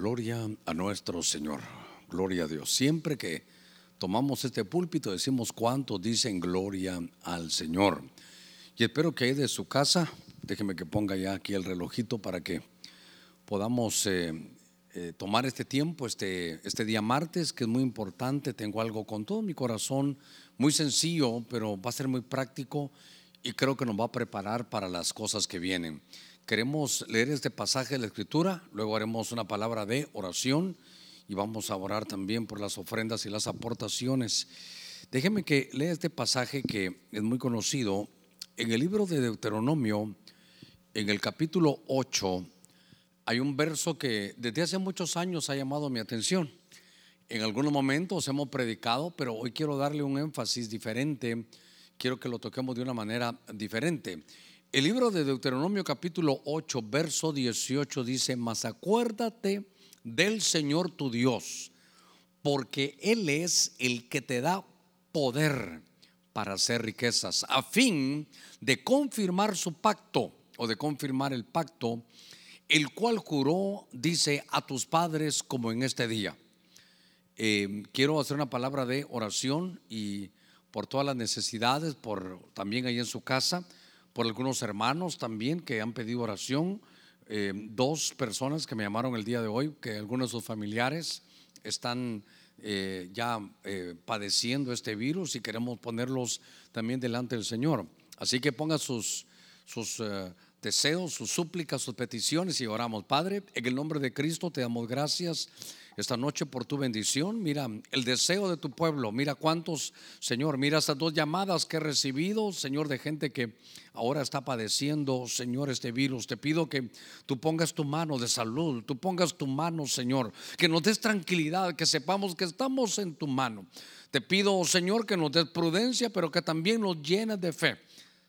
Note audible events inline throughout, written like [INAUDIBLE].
Gloria a nuestro Señor. Gloria a Dios. Siempre que tomamos este púlpito decimos cuántos dicen gloria al Señor. Y espero que de su casa, déjeme que ponga ya aquí el relojito para que podamos eh, eh, tomar este tiempo, este, este día martes, que es muy importante. Tengo algo con todo mi corazón, muy sencillo, pero va a ser muy práctico y creo que nos va a preparar para las cosas que vienen. Queremos leer este pasaje de la Escritura, luego haremos una palabra de oración y vamos a orar también por las ofrendas y las aportaciones. Déjeme que lea este pasaje que es muy conocido. En el libro de Deuteronomio, en el capítulo 8, hay un verso que desde hace muchos años ha llamado mi atención. En algunos momentos hemos predicado, pero hoy quiero darle un énfasis diferente. Quiero que lo toquemos de una manera diferente. El libro de Deuteronomio capítulo 8, verso 18 dice, mas acuérdate del Señor tu Dios, porque Él es el que te da poder para hacer riquezas, a fin de confirmar su pacto o de confirmar el pacto, el cual juró, dice, a tus padres como en este día. Eh, quiero hacer una palabra de oración y por todas las necesidades, por también ahí en su casa por algunos hermanos también que han pedido oración. Eh, dos personas que me llamaron el día de hoy, que algunos de sus familiares están eh, ya eh, padeciendo este virus y queremos ponerlos también delante del Señor. Así que ponga sus, sus deseos, sus súplicas, sus peticiones y oramos. Padre, en el nombre de Cristo te damos gracias esta noche por tu bendición. Mira el deseo de tu pueblo. Mira cuántos, Señor, mira estas dos llamadas que he recibido, Señor, de gente que ahora está padeciendo, Señor, este virus. Te pido que tú pongas tu mano de salud, tú pongas tu mano, Señor, que nos des tranquilidad, que sepamos que estamos en tu mano. Te pido, Señor, que nos des prudencia, pero que también nos llenes de fe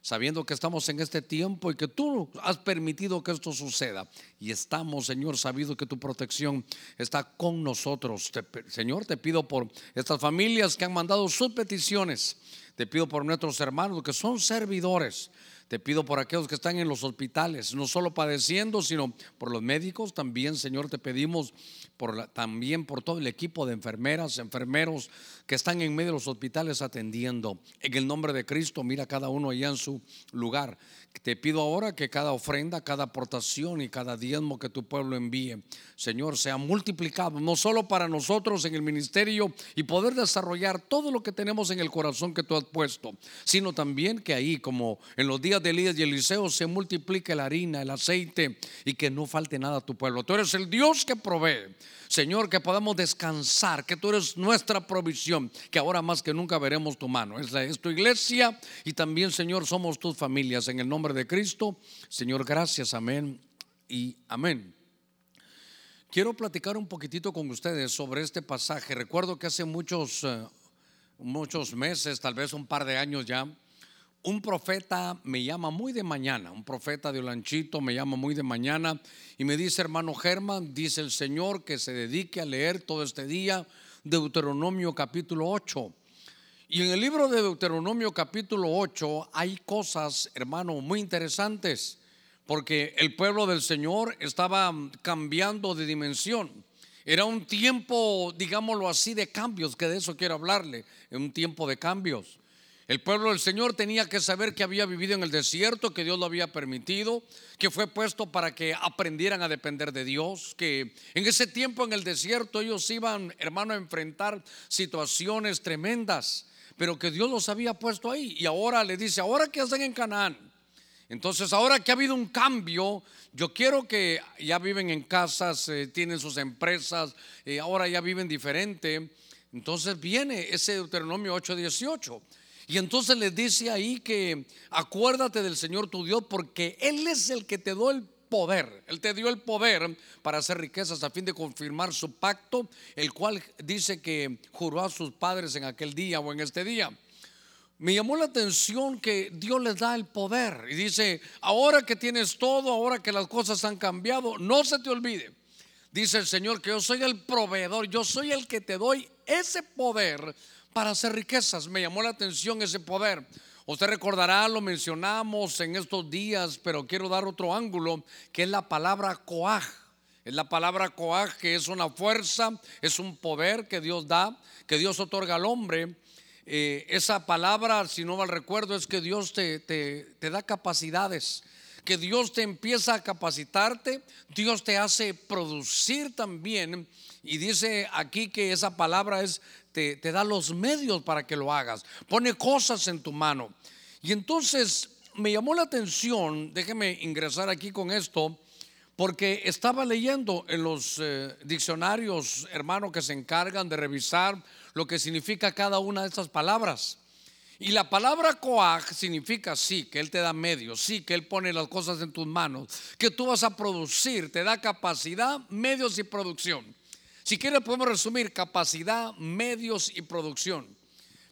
sabiendo que estamos en este tiempo y que tú has permitido que esto suceda. Y estamos, Señor, sabido que tu protección está con nosotros. Señor, te pido por estas familias que han mandado sus peticiones. Te pido por nuestros hermanos que son servidores. Te pido por aquellos que están en los hospitales, no solo padeciendo, sino por los médicos. También, Señor, te pedimos por también por todo el equipo de enfermeras, enfermeros que están en medio de los hospitales atendiendo. En el nombre de Cristo, mira cada uno allá en su lugar. Te pido ahora que cada ofrenda, cada aportación y cada diezmo que tu pueblo envíe, Señor, sea multiplicado, no solo para nosotros en el ministerio y poder desarrollar todo lo que tenemos en el corazón que tú has puesto, sino también que ahí, como en los días de Elías y Eliseo, se multiplique la harina, el aceite y que no falte nada a tu pueblo. Tú eres el Dios que provee. Señor, que podamos descansar, que tú eres nuestra provisión, que ahora más que nunca veremos tu mano. Es, es tu iglesia y también, Señor, somos tus familias. En el nombre de Cristo, Señor, gracias, amén y amén. Quiero platicar un poquitito con ustedes sobre este pasaje. Recuerdo que hace muchos, eh, muchos meses, tal vez un par de años ya, un profeta me llama muy de mañana, un profeta de Olanchito me llama muy de mañana y me dice, hermano Germán, dice el Señor que se dedique a leer todo este día Deuteronomio capítulo 8. Y en el libro de Deuteronomio capítulo 8 hay cosas, hermano, muy interesantes, porque el pueblo del Señor estaba cambiando de dimensión. Era un tiempo, digámoslo así, de cambios, que de eso quiero hablarle, un tiempo de cambios. El pueblo del Señor tenía que saber que había vivido en el desierto, que Dios lo había permitido, que fue puesto para que aprendieran a depender de Dios, que en ese tiempo en el desierto ellos iban, hermano, a enfrentar situaciones tremendas, pero que Dios los había puesto ahí. Y ahora le dice, ahora que hacen en Canaán. Entonces, ahora que ha habido un cambio, yo quiero que ya viven en casas, eh, tienen sus empresas, eh, ahora ya viven diferente. Entonces viene ese Deuteronomio 8:18. Y entonces les dice ahí que acuérdate del Señor tu Dios porque Él es el que te dio el poder. Él te dio el poder para hacer riquezas a fin de confirmar su pacto, el cual dice que juró a sus padres en aquel día o en este día. Me llamó la atención que Dios les da el poder y dice, ahora que tienes todo, ahora que las cosas han cambiado, no se te olvide. Dice el Señor que yo soy el proveedor, yo soy el que te doy ese poder para hacer riquezas. Me llamó la atención ese poder. Usted recordará, lo mencionamos en estos días, pero quiero dar otro ángulo, que es la palabra coaj, Es la palabra coaj, que es una fuerza, es un poder que Dios da, que Dios otorga al hombre. Eh, esa palabra, si no mal recuerdo, es que Dios te, te da capacidades, que Dios te empieza a capacitarte, Dios te hace producir también. Y dice aquí que esa palabra es, te, da los medios para que lo hagas, pone cosas en tu mano. Y entonces me llamó la atención, déjeme ingresar aquí con esto, porque estaba leyendo en los eh, diccionarios, hermano, que se encargan de revisar lo que significa cada una de estas palabras. Y la palabra coag significa sí, que Él te da medios, sí, que Él pone las cosas en tus manos, que tú vas a producir, te da capacidad, medios y producción. Si quieres podemos resumir capacidad, medios y producción.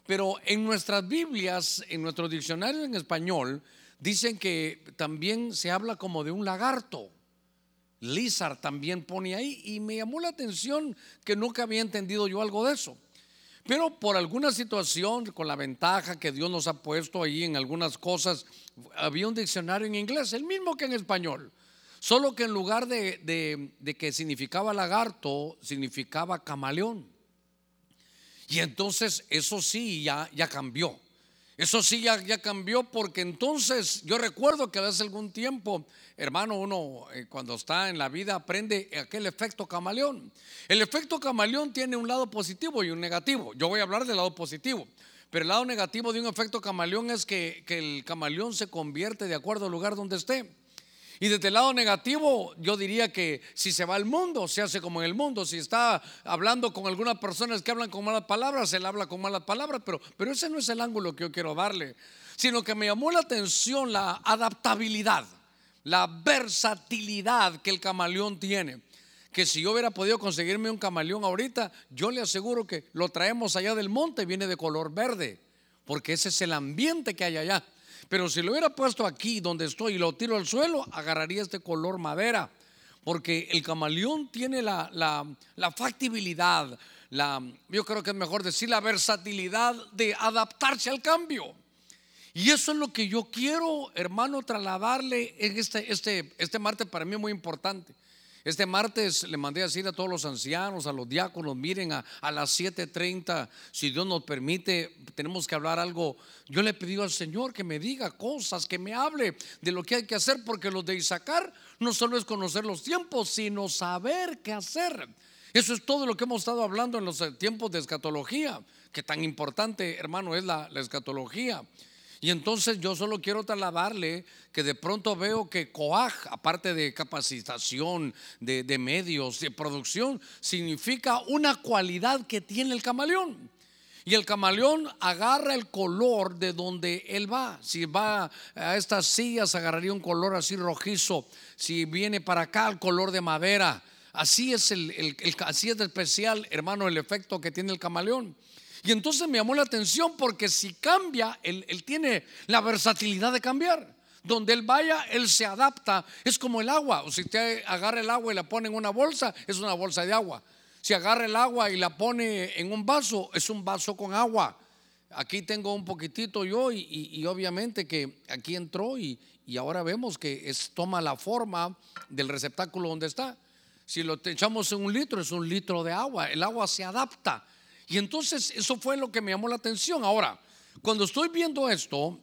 Pero en nuestras Biblias, en nuestros diccionarios en español, dicen que también se habla como de un lagarto. Lizard también pone ahí y me llamó la atención que nunca había entendido yo algo de eso. Pero por alguna situación, con la ventaja que Dios nos ha puesto ahí en algunas cosas, había un diccionario en inglés, el mismo que en español. Solo que en lugar de, que significaba lagarto, significaba camaleón. Y entonces eso sí ya, ya cambió. Eso sí ya, ya, cambió porque entonces yo recuerdo que hace algún tiempo, hermano, uno eh, cuando está en la vida aprende aquel efecto camaleón. El efecto camaleón tiene un lado positivo y un negativo. Yo voy a hablar del lado positivo. Pero el lado negativo de un efecto camaleón es que, que el camaleón se convierte de acuerdo al lugar donde esté. Y desde el lado negativo, yo diría que si se va al mundo, se hace como en el mundo. Si está hablando con algunas personas que hablan con malas palabras, él habla con malas palabras, pero, pero ese no es el ángulo que yo quiero darle, sino que me llamó la atención la adaptabilidad, la versatilidad que el camaleón tiene. Que si yo hubiera podido conseguirme un camaleón ahorita, yo le aseguro que lo traemos allá del monte, viene de color verde, porque ese es el ambiente que hay allá. Pero si lo hubiera puesto aquí donde estoy y lo tiro al suelo, agarraría este color madera. Porque el camaleón tiene la, la, factibilidad, la, yo creo que es mejor decir la versatilidad de adaptarse al cambio. Y eso es lo que yo quiero, hermano, trasladarle en este, este, este martes para mí es muy importante. Este martes le mandé a decir a todos los ancianos, a los diáconos, miren a, las 7.30, si Dios nos permite, tenemos que hablar algo. Yo le he pedido al Señor que me diga cosas, que me hable de lo que hay que hacer, porque los de Isaacar no solo es conocer los tiempos, sino saber qué hacer. Eso es todo lo que hemos estado hablando en los tiempos de escatología, que tan importante, hermano, es la, la escatología. Y entonces yo solo quiero trasladarle que de pronto veo que COAG, aparte de capacitación, de, medios, de producción, significa una cualidad que tiene el camaleón. Y el camaleón agarra el color de donde él va. Si va a estas sillas, agarraría un color así rojizo. Si viene para acá, el color de madera. Así es, el, así es especial, hermano, el efecto que tiene el camaleón. Y entonces me llamó la atención porque si cambia, él, tiene la versatilidad de cambiar. Donde él vaya, él se adapta. Es como el agua. O si usted agarra el agua y la pone en una bolsa, es una bolsa de agua. Si agarra el agua y la pone en un vaso, es un vaso con agua. Aquí tengo un poquitito yo y, obviamente que aquí entró y, y ahora vemos que es, toma la forma del receptáculo donde está. Si lo echamos en un litro, es un litro de agua. El agua se adapta. Y entonces eso fue lo que me llamó la atención. Ahora, cuando estoy viendo esto,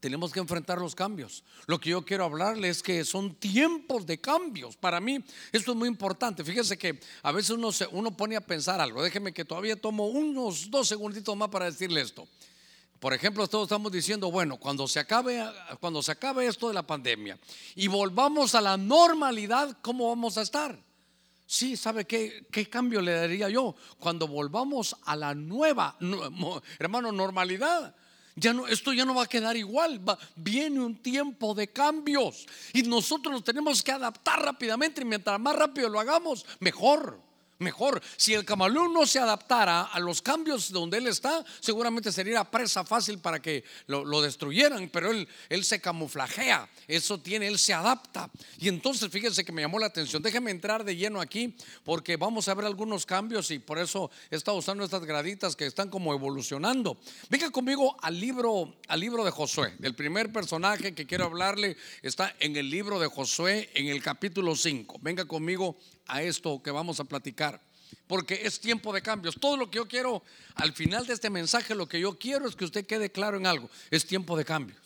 tenemos que enfrentar los cambios. Lo que yo quiero hablarle es que son tiempos de cambios. Para mí esto es muy importante. Fíjese que a veces uno, se, uno pone a pensar algo. Déjeme que todavía tomo unos dos segunditos más para decirle esto. Por ejemplo, todos estamos diciendo, bueno, cuando se acabe, cuando se acabe esto de la pandemia y volvamos a la normalidad, ¿cómo vamos a estar? Sí, ¿sabe qué, qué cambio le daría yo? Cuando volvamos a la nueva, hermano, normalidad. Ya no, esto ya no va a quedar igual. viene un tiempo de cambios y nosotros nos tenemos que adaptar rápidamente y mientras más rápido lo hagamos, mejor. Mejor. Si el camaleón no se adaptara a los cambios donde él está, seguramente sería presa fácil para que lo, destruyeran, pero él, él se camuflajea, eso tiene, él se adapta. Y entonces fíjense que me llamó la atención, déjenme entrar de lleno aquí porque vamos a ver algunos cambios y por eso he estado usando estas graditas que están como evolucionando. Venga conmigo al libro, al libro de Josué. El primer personaje que quiero hablarle está en el libro de Josué, en el capítulo 5. Venga conmigo a esto que vamos a platicar. Porque es tiempo de cambios. Todo lo que yo quiero, al final de este mensaje, lo que yo quiero es que usted quede claro en algo. Es tiempo de cambios.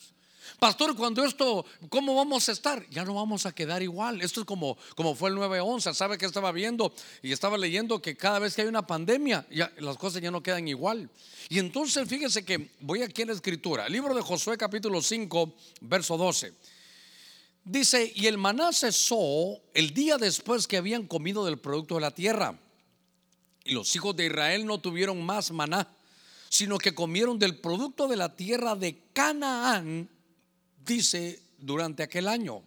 Pastor, cuando esto, ¿cómo vamos a estar? Ya no vamos a quedar igual. Esto es como, como fue el 9-11. ¿Sabe que estaba viendo? Y estaba leyendo que cada vez que hay una pandemia, ya, las cosas ya no quedan igual. Y entonces fíjese que voy aquí en la escritura, libro de Josué capítulo 5, verso 12. Dice, y el maná cesó el día después que habían comido del producto de la tierra. Y los hijos de Israel no tuvieron más maná, sino que comieron del producto de la tierra de Canaán, dice, durante aquel año.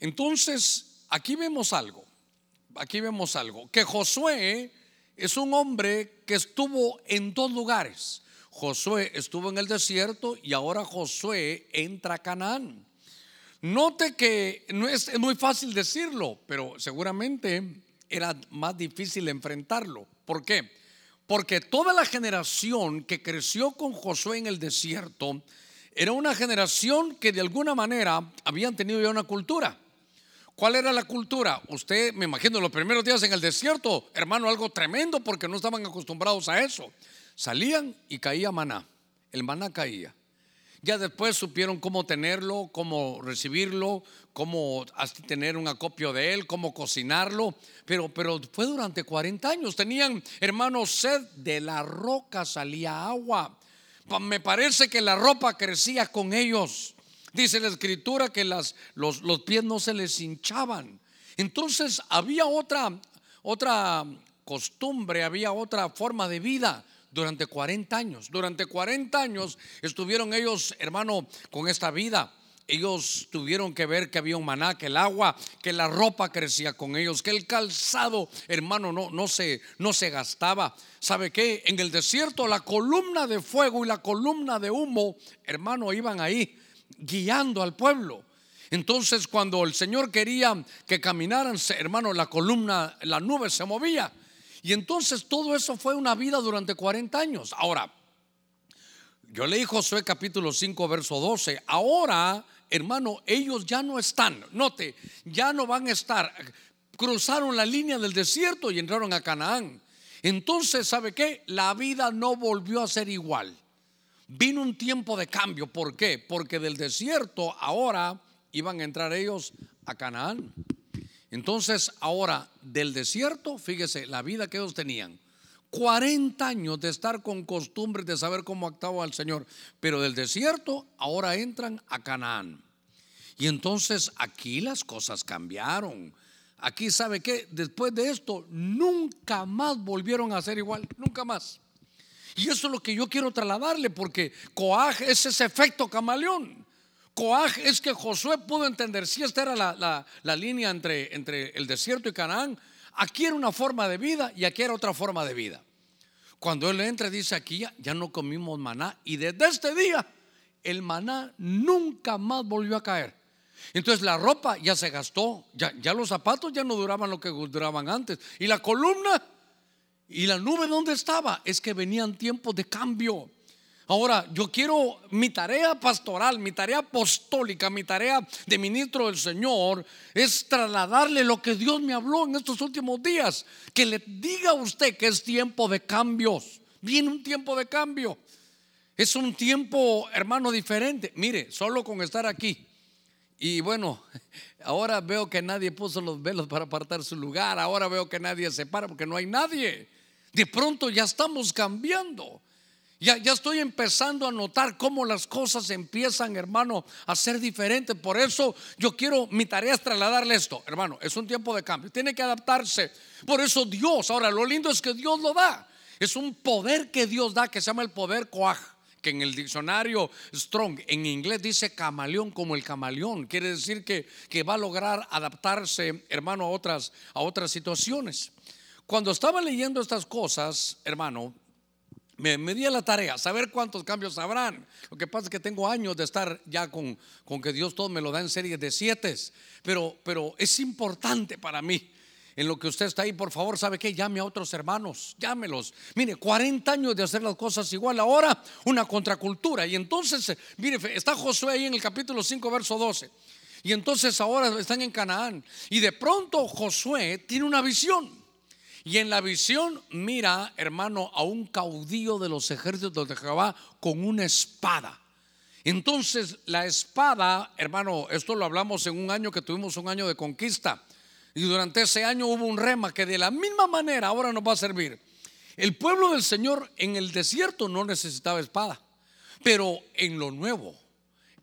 Entonces, aquí vemos algo, aquí vemos algo, que Josué es un hombre que estuvo en dos lugares. Josué estuvo en el desierto y ahora Josué entra a Canaán. Note que no es, muy fácil decirlo, pero seguramente era más difícil enfrentarlo. ¿Por qué? Porque toda la generación que creció con Josué en el desierto era una generación que de alguna manera habían tenido ya una cultura. ¿Cuál era la cultura? Usted, me imagino, los primeros días en el desierto, hermano, algo tremendo porque no estaban acostumbrados a eso. Salían y caía maná. El maná caía. Ya después supieron cómo tenerlo, cómo recibirlo, cómo tener un acopio de él, cómo cocinarlo. Pero, pero fue durante 40 años. Tenían, hermanos, sed de la roca salía agua. Me parece que la ropa crecía con ellos. Dice la escritura que los, los pies no se les hinchaban. Entonces había otra, otra costumbre, había otra forma de vida durante 40 años. Durante 40 años estuvieron ellos, hermano, con esta vida. Ellos tuvieron que ver que había un maná, que el agua, que la ropa crecía con ellos, que el calzado, hermano, no, no, se, no se gastaba. ¿Sabe qué? En el desierto la columna de fuego y la columna de humo, hermano, iban ahí guiando al pueblo. Entonces cuando el Señor quería que caminaran, hermano, la columna, la nube se movía y entonces todo eso fue una vida durante 40 años. Ahora, yo leí Josué capítulo 5, verso 12. Ahora, hermano, ellos ya no están. Note, ya no van a estar. Cruzaron la línea del desierto y entraron a Canaán. Entonces, ¿sabe qué? La vida no volvió a ser igual. Vino un tiempo de cambio. ¿Por qué? Porque del desierto ahora iban a entrar ellos a Canaán. Entonces, ahora del desierto, fíjese la vida que ellos tenían. 40 años de estar con costumbres de saber cómo actuaba el Señor, pero del desierto ahora entran a Canaán. Y entonces aquí las cosas cambiaron. Aquí sabe que después de esto nunca más volvieron a ser igual, nunca más. Y eso es lo que yo quiero trasladarle, porque Coaj es ese efecto camaleón. Coaj es que Josué pudo entender si esta era la, línea entre, entre el desierto y Canaán. Aquí era una forma de vida y aquí era otra forma de vida. Cuando él entra, dice aquí ya, no comimos maná y desde este día el maná nunca más volvió a caer. Entonces la ropa ya se gastó, ya, ya los zapatos ya no duraban lo que duraban antes. Y la columna y la nube, ¿dónde estaba? Es que venían tiempos de cambio. Ahora, yo quiero mi tarea pastoral, mi tarea apostólica, mi tarea de ministro del Señor es trasladarle lo que Dios me habló en estos últimos días. Que le diga a usted que es tiempo de cambios. Viene un tiempo de cambio. Es un tiempo, hermano, diferente. Mire, solo con estar aquí. Y bueno, [LAUGHS] ahora veo que nadie puso los velos para apartar su lugar. Ahora veo que nadie se para porque no hay nadie. De pronto ya estamos cambiando. Ya, estoy empezando a notar cómo las cosas empiezan, hermano, a ser diferentes. Por eso yo quiero, mi tarea es trasladarle esto, hermano, es un tiempo de cambio, tiene que adaptarse. Por eso Dios, ahora lo lindo es que Dios lo da. Es un poder que Dios da que se llama el poder coaj, que en el diccionario Strong, en inglés dice camaleón como el camaleón. Quiere decir que, que va a lograr adaptarse, hermano, a otras, a otras situaciones. Cuando estaba leyendo estas cosas, hermano, me, me, di a la tarea, saber cuántos cambios habrán. Lo que pasa es que tengo años de estar ya con, con que Dios todo me lo da en series de siete, pero, pero es importante para mí. En lo que usted está ahí, por favor, ¿sabe qué? Llame a otros hermanos, llámelos. Mire, 40 años de hacer las cosas igual, ahora una contracultura. Y entonces, mire, está Josué ahí en el capítulo 5, verso 12. Y entonces ahora están en Canaán. Y de pronto Josué tiene una visión. Y en la visión mira, hermano, a un caudillo de los ejércitos de Jehová con una espada. Entonces la espada, hermano, esto lo hablamos en un año que tuvimos un año de conquista. Y durante ese año hubo un rema que de la misma manera ahora nos va a servir. El pueblo del Señor en el desierto no necesitaba espada, pero en lo nuevo,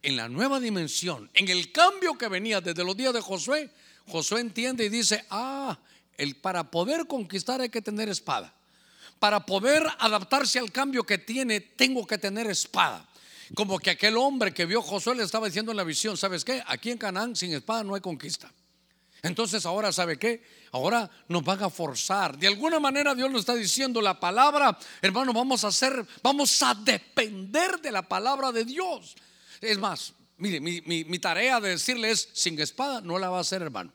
en la nueva dimensión, en el cambio que venía desde los días de Josué, Josué entiende y dice, ah, el, para poder conquistar hay que tener espada. Para poder adaptarse al cambio que tiene, tengo que tener espada. Como que aquel hombre que vio Josué le estaba diciendo en la visión, ¿sabes qué? Aquí en Canaán sin espada no hay conquista. Entonces ahora, ¿sabe qué? Ahora nos van a forzar. De alguna manera Dios nos está diciendo la palabra, hermano, vamos a hacer, vamos a depender de la palabra de Dios. Es más, mire, mi, mi tarea de decirle es, sin espada no la va a hacer, hermano.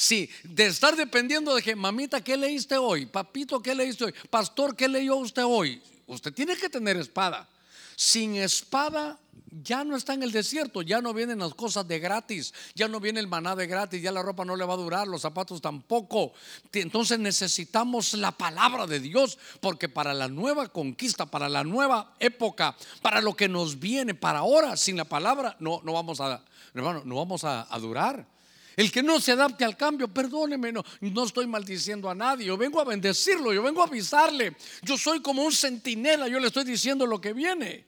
Sí, de estar dependiendo de que, mamita, ¿qué leíste hoy? Papito, ¿qué leíste hoy? Pastor, ¿qué leyó usted hoy? Usted tiene que tener espada. Sin espada ya no está en el desierto, ya no vienen las cosas de gratis, ya no viene el maná de gratis, ya la ropa no le va a durar, los zapatos tampoco. Entonces necesitamos la palabra de Dios, porque para la nueva conquista, para la nueva época, para lo que nos viene, para ahora, sin la palabra, no, no vamos a, hermano, no vamos a durar. El que no se adapte al cambio, perdóneme, no, estoy maldiciendo a nadie. Yo vengo a bendecirlo, yo vengo a avisarle. Yo soy como un centinela, yo le estoy diciendo lo que viene.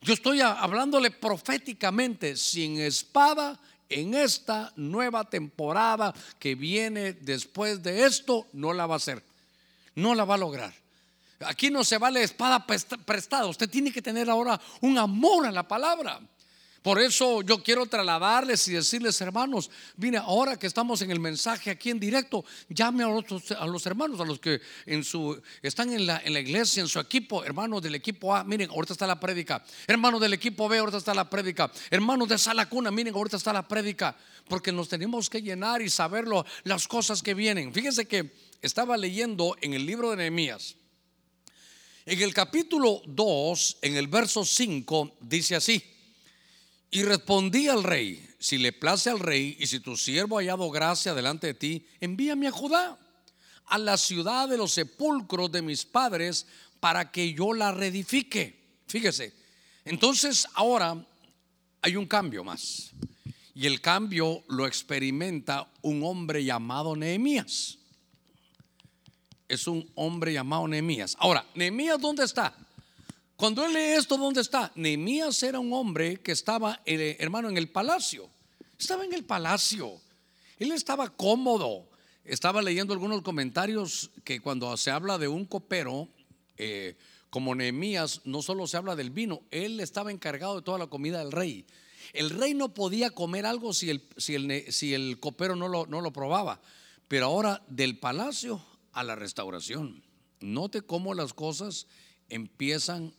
Yo estoy hablándole proféticamente, sin espada, en esta nueva temporada que viene después de esto, no la va a hacer. No la va a lograr. Aquí no se vale espada prestada. Usted tiene que tener ahora un amor a la palabra. Por eso yo quiero trasladarles y decirles, hermanos, mire, ahora que estamos en el mensaje aquí en directo, llame a, los hermanos, a los que en su, están en la, iglesia, en su equipo, hermanos del equipo A, miren, ahorita está la prédica. Hermanos del equipo B, ahorita está la prédica. Hermanos de Sala Cuna, miren, ahorita está la prédica. Porque nos tenemos que llenar y saberlo, las cosas que vienen. Fíjense que estaba leyendo en el libro de Nehemías. En el capítulo 2, en el verso 5, dice así. Y respondí al rey, si le place al rey y si tu siervo ha hallado gracia delante de ti, envíame a Judá, a la ciudad de los sepulcros de mis padres, para que yo la reedifique. Fíjese, entonces ahora hay un cambio más. Y el cambio lo experimenta un hombre llamado Nehemías. Es un hombre llamado Nehemías. Ahora, Nehemías, ¿dónde está? Cuando él lee esto, ¿dónde está? Nehemías era un hombre que estaba, eh, hermano, en el palacio. Estaba en el palacio. Él estaba cómodo. Estaba leyendo algunos comentarios que cuando se habla de un copero, eh, como Nehemías, no solo se habla del vino, él estaba encargado de toda la comida del rey. El rey no podía comer algo si el, si el, si el copero no lo, no lo probaba. Pero ahora del palacio a la restauración. Note cómo las cosas empiezan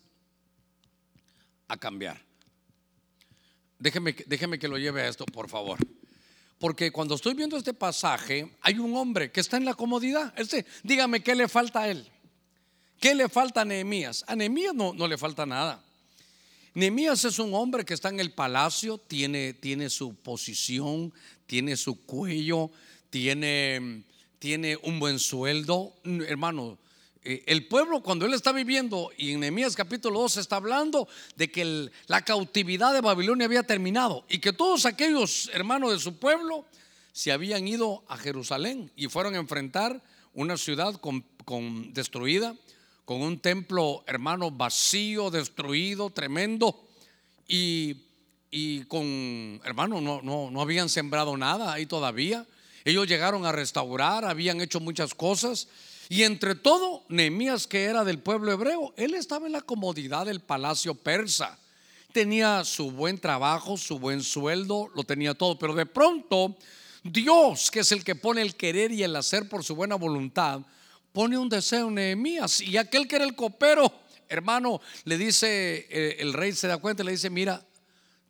a cambiar. Déjeme, déjeme que lo lleve a esto, por favor. Porque cuando estoy viendo este pasaje, hay un hombre que está en la comodidad. Este, dígame qué le falta a él. ¿Qué le falta a Nehemías? A Nehemías no, no le falta nada. Nehemías es un hombre que está en el palacio, tiene, tiene su posición, tiene su cuello, tiene, tiene un buen sueldo. Hermano, el pueblo cuando él está viviendo, y en Nehemías capítulo 2 está hablando de que la cautividad de Babilonia había terminado y que todos aquellos hermanos de su pueblo se habían ido a Jerusalén y fueron a enfrentar una ciudad con, destruida, con un templo hermano vacío, destruido, tremendo, y, y con hermano no, no, no habían sembrado nada ahí todavía. Ellos llegaron a restaurar, habían hecho muchas cosas y entre todo, Nehemías, que era del pueblo hebreo, él estaba en la comodidad del palacio persa. Tenía su buen trabajo, su buen sueldo, lo tenía todo. Pero de pronto, Dios, que es el que pone el querer y el hacer por su buena voluntad, pone un deseo en Nehemías y aquel que era el copero, hermano, le dice, eh, el rey se da cuenta le dice, mira,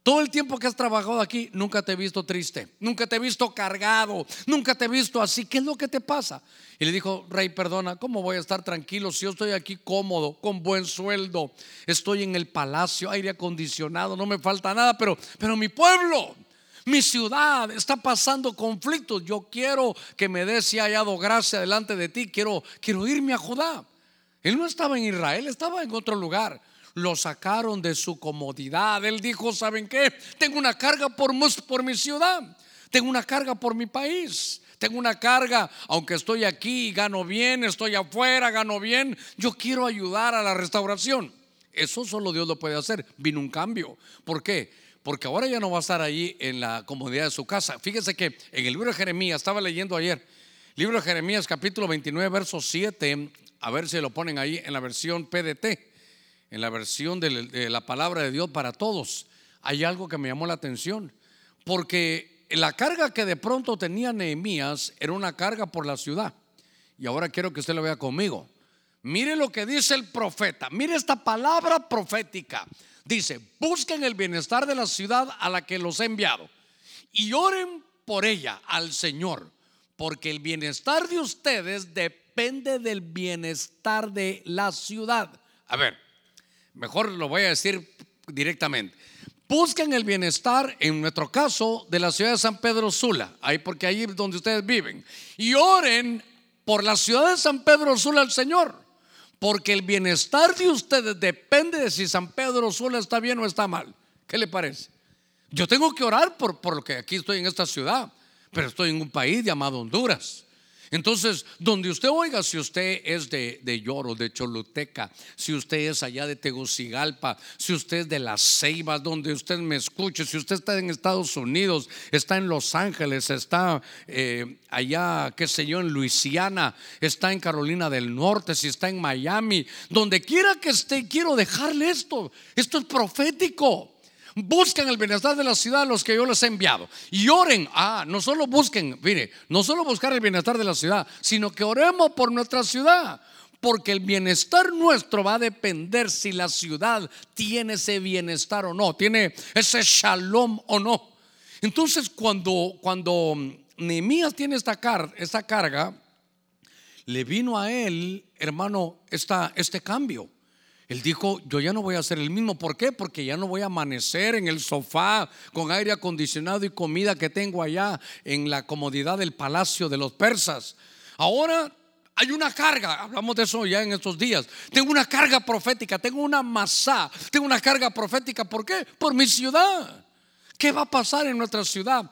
todo el tiempo que has trabajado aquí, nunca te he visto triste, nunca te he visto cargado, nunca te he visto así. ¿Qué es lo que te pasa? Y le dijo, rey, perdona, ¿cómo voy a estar tranquilo si yo estoy aquí cómodo, con buen sueldo? Estoy en el palacio, aire acondicionado, no me falta nada, pero, pero mi pueblo, mi ciudad está pasando conflictos. Yo quiero que me des si hallado gracia delante de ti. Quiero, quiero irme a Judá. Él no estaba en Israel, estaba en otro lugar lo sacaron de su comodidad. Él dijo, ¿saben qué? Tengo una carga por, por mi ciudad, tengo una carga por mi país. Tengo una carga, aunque estoy aquí, gano bien, estoy afuera, gano bien, yo quiero ayudar a la restauración. Eso solo Dios lo puede hacer. Vino un cambio. ¿Por qué? Porque ahora ya no va a estar ahí en la comodidad de su casa. Fíjese que en el libro de Jeremías, estaba leyendo ayer, libro de Jeremías capítulo 29, verso 7, a ver si lo ponen ahí en la versión PDT en la versión de la palabra de Dios para todos, hay algo que me llamó la atención, porque la carga que de pronto tenía Nehemías era una carga por la ciudad. Y ahora quiero que usted lo vea conmigo. Mire lo que dice el profeta, mire esta palabra profética. Dice, busquen el bienestar de la ciudad a la que los he enviado y oren por ella al Señor, porque el bienestar de ustedes depende del bienestar de la ciudad. A ver, Mejor lo voy a decir directamente. Busquen el bienestar, en nuestro caso, de la ciudad de San Pedro Sula, ahí porque ahí es donde ustedes viven. Y oren por la ciudad de San Pedro Sula al Señor, porque el bienestar de ustedes depende de si San Pedro Sula está bien o está mal. ¿Qué le parece? Yo tengo que orar por, por lo que aquí estoy en esta ciudad, pero estoy en un país llamado Honduras. Entonces, donde usted oiga, si usted es de, de Lloro, de Choluteca, si usted es allá de Tegucigalpa, si usted es de Las Ceibas, donde usted me escuche, si usted está en Estados Unidos, está en Los Ángeles, está eh, allá, qué sé yo, en Luisiana, está en Carolina del Norte, si está en Miami, donde quiera que esté, quiero dejarle esto. Esto es profético. Busquen el bienestar de la ciudad a los que yo les he enviado. Y oren. Ah, no solo busquen, mire, no solo buscar el bienestar de la ciudad, sino que oremos por nuestra ciudad. Porque el bienestar nuestro va a depender si la ciudad tiene ese bienestar o no, tiene ese shalom o no. Entonces, cuando, cuando Nehemías tiene esta, esta carga, le vino a él, hermano, esta, este cambio. Él dijo, yo ya no voy a ser el mismo. ¿Por qué? Porque ya no voy a amanecer en el sofá con aire acondicionado y comida que tengo allá en la comodidad del palacio de los persas. Ahora hay una carga, hablamos de eso ya en estos días. Tengo una carga profética, tengo una masa, tengo una carga profética. ¿Por qué? Por mi ciudad. ¿Qué va a pasar en nuestra ciudad?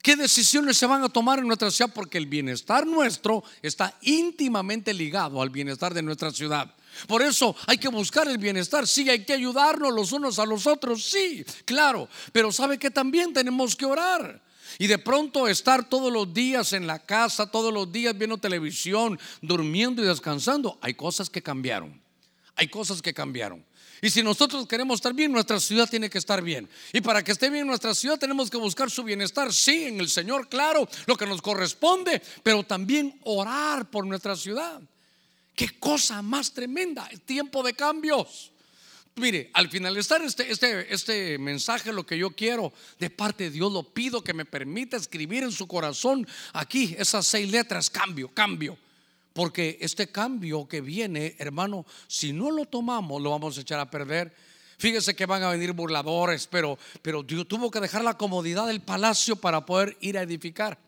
¿Qué decisiones se van a tomar en nuestra ciudad? Porque el bienestar nuestro está íntimamente ligado al bienestar de nuestra ciudad. Por eso hay que buscar el bienestar. Sí, hay que ayudarnos los unos a los otros. Sí, claro. Pero sabe que también tenemos que orar. Y de pronto estar todos los días en la casa, todos los días viendo televisión, durmiendo y descansando. Hay cosas que cambiaron. Hay cosas que cambiaron. Y si nosotros queremos estar bien, nuestra ciudad tiene que estar bien. Y para que esté bien nuestra ciudad tenemos que buscar su bienestar, sí, en el Señor, claro, lo que nos corresponde, pero también orar por nuestra ciudad. Qué cosa más tremenda, el tiempo de cambios. Mire, al finalizar este, este, este mensaje, lo que yo quiero de parte de Dios, lo pido que me permita escribir en su corazón aquí esas seis letras, cambio, cambio. Porque este cambio que viene, hermano, si no lo tomamos, lo vamos a echar a perder. Fíjese que van a venir burladores, pero, pero Dios tuvo que dejar la comodidad del palacio para poder ir a edificar.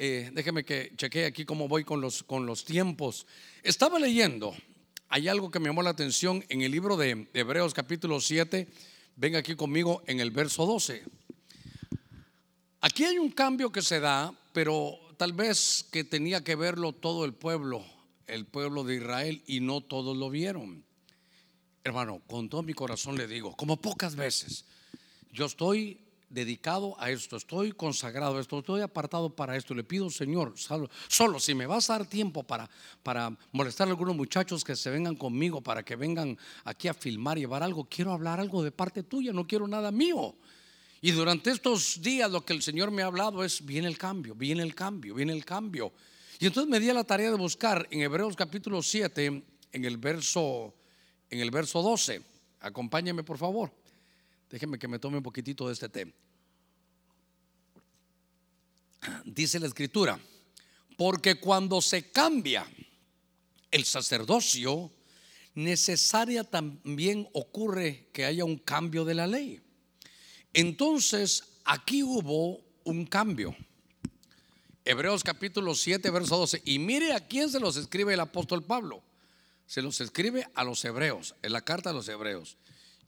Eh, déjeme que chequee aquí cómo voy con los, con los tiempos. Estaba leyendo, hay algo que me llamó la atención en el libro de Hebreos capítulo 7, venga aquí conmigo en el verso 12. Aquí hay un cambio que se da, pero tal vez que tenía que verlo todo el pueblo, el pueblo de Israel, y no todos lo vieron. Hermano, con todo mi corazón le digo, como pocas veces, yo estoy dedicado a esto, estoy consagrado a esto, estoy apartado para esto. Le pido, Señor, solo, si me vas a dar tiempo para, para molestar a algunos muchachos que se vengan conmigo, para que vengan aquí a filmar, llevar algo, quiero hablar algo de parte tuya, no quiero nada mío. Y durante estos días lo que el Señor me ha hablado es, viene el cambio, viene el cambio, viene el cambio. Y entonces me di a la tarea de buscar en Hebreos capítulo 7, en el verso, en el verso 12. Acompáñenme por favor. Déjenme que me tome un poquitito de este té. Dice la escritura, porque cuando se cambia el sacerdocio, necesaria también ocurre que haya un cambio de la ley. Entonces, aquí hubo un cambio. Hebreos capítulo 7, verso 12. Y mire a quién se los escribe el apóstol Pablo. Se los escribe a los hebreos, en la carta a los hebreos.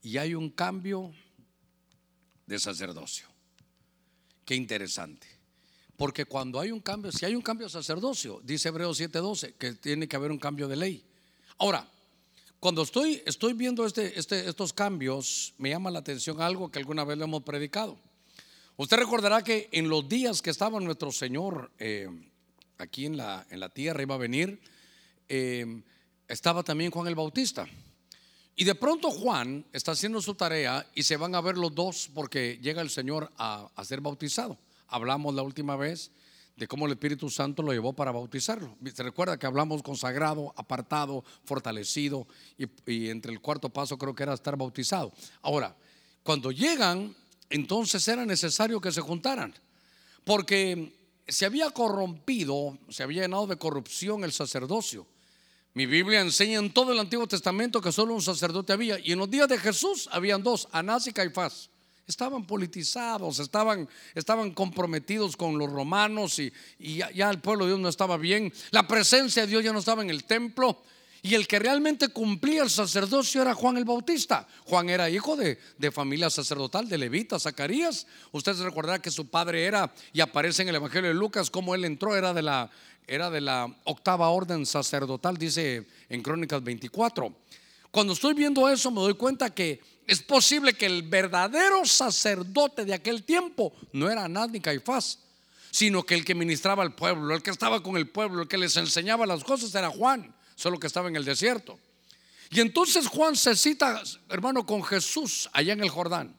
Y hay un cambio de sacerdocio. Qué interesante. Porque cuando hay un cambio, si hay un cambio de sacerdocio, dice Hebreos 7:12, que tiene que haber un cambio de ley. Ahora, cuando estoy, estoy viendo este, este, estos cambios, me llama la atención algo que alguna vez lo hemos predicado. Usted recordará que en los días que estaba nuestro Señor eh, aquí en la, en la tierra, iba a venir, eh, estaba también Juan el Bautista. Y de pronto Juan está haciendo su tarea y se van a ver los dos porque llega el Señor a, ser bautizado. Hablamos la última vez de cómo el Espíritu Santo lo llevó para bautizarlo. Se recuerda que hablamos consagrado, apartado, fortalecido y, y, entre el cuarto paso creo que era estar bautizado. Ahora, cuando llegan, entonces era necesario que se juntaran, porque se había corrompido, se había llenado de corrupción el sacerdocio. Mi Biblia enseña en todo el Antiguo Testamento que solo un sacerdote había. Y en los días de Jesús habían dos, Anás y Caifás. Estaban politizados, estaban, estaban comprometidos con los romanos y, ya, ya, el pueblo de Dios no estaba bien. La presencia de Dios ya no estaba en el templo. Y el que realmente cumplía el sacerdocio era Juan el Bautista. Juan era hijo de, de, familia sacerdotal, de Levita, Zacarías. Usted se recordará que su padre era, y aparece en el Evangelio de Lucas, como él entró, era de la, era de la octava orden sacerdotal, dice en Crónicas 24. Cuando estoy viendo eso me doy cuenta que es posible que el verdadero sacerdote de aquel tiempo no era Anás ni Caifás, sino que el que ministraba al pueblo, el que estaba con el pueblo, el que les enseñaba las cosas era Juan, solo que estaba en el desierto. Y entonces Juan se cita, hermano, con Jesús allá en el Jordán.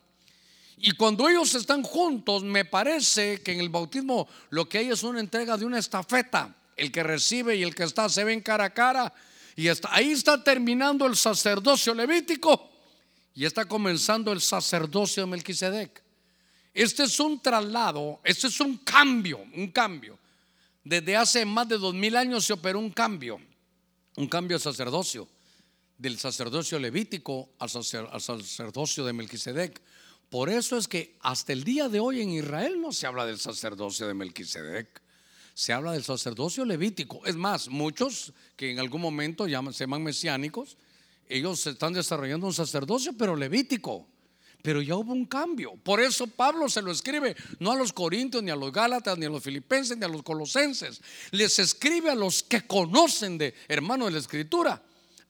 Y cuando ellos están juntos, me parece que en el bautismo lo que hay es una entrega de una estafeta el que recibe y el que está se ven cara a cara. Y está, ahí está terminando el sacerdocio levítico y está comenzando el sacerdocio de Melquisedec. Este es un traslado, este es un cambio, un cambio. Desde hace más de dos mil años se operó un cambio, un cambio de sacerdocio, del sacerdocio levítico al, sacerdocio de Melquisedec. Por eso es que hasta el día de hoy en Israel no se habla del sacerdocio de Melquisedec se habla del sacerdocio levítico. Es más, muchos que en algún momento llaman, se llaman mesiánicos, ellos están desarrollando un sacerdocio, pero levítico. Pero ya hubo un cambio. Por eso Pablo se lo escribe no a los corintios, ni a los gálatas, ni a los filipenses, ni a los colosenses. Les escribe a los que conocen de hermano de la escritura.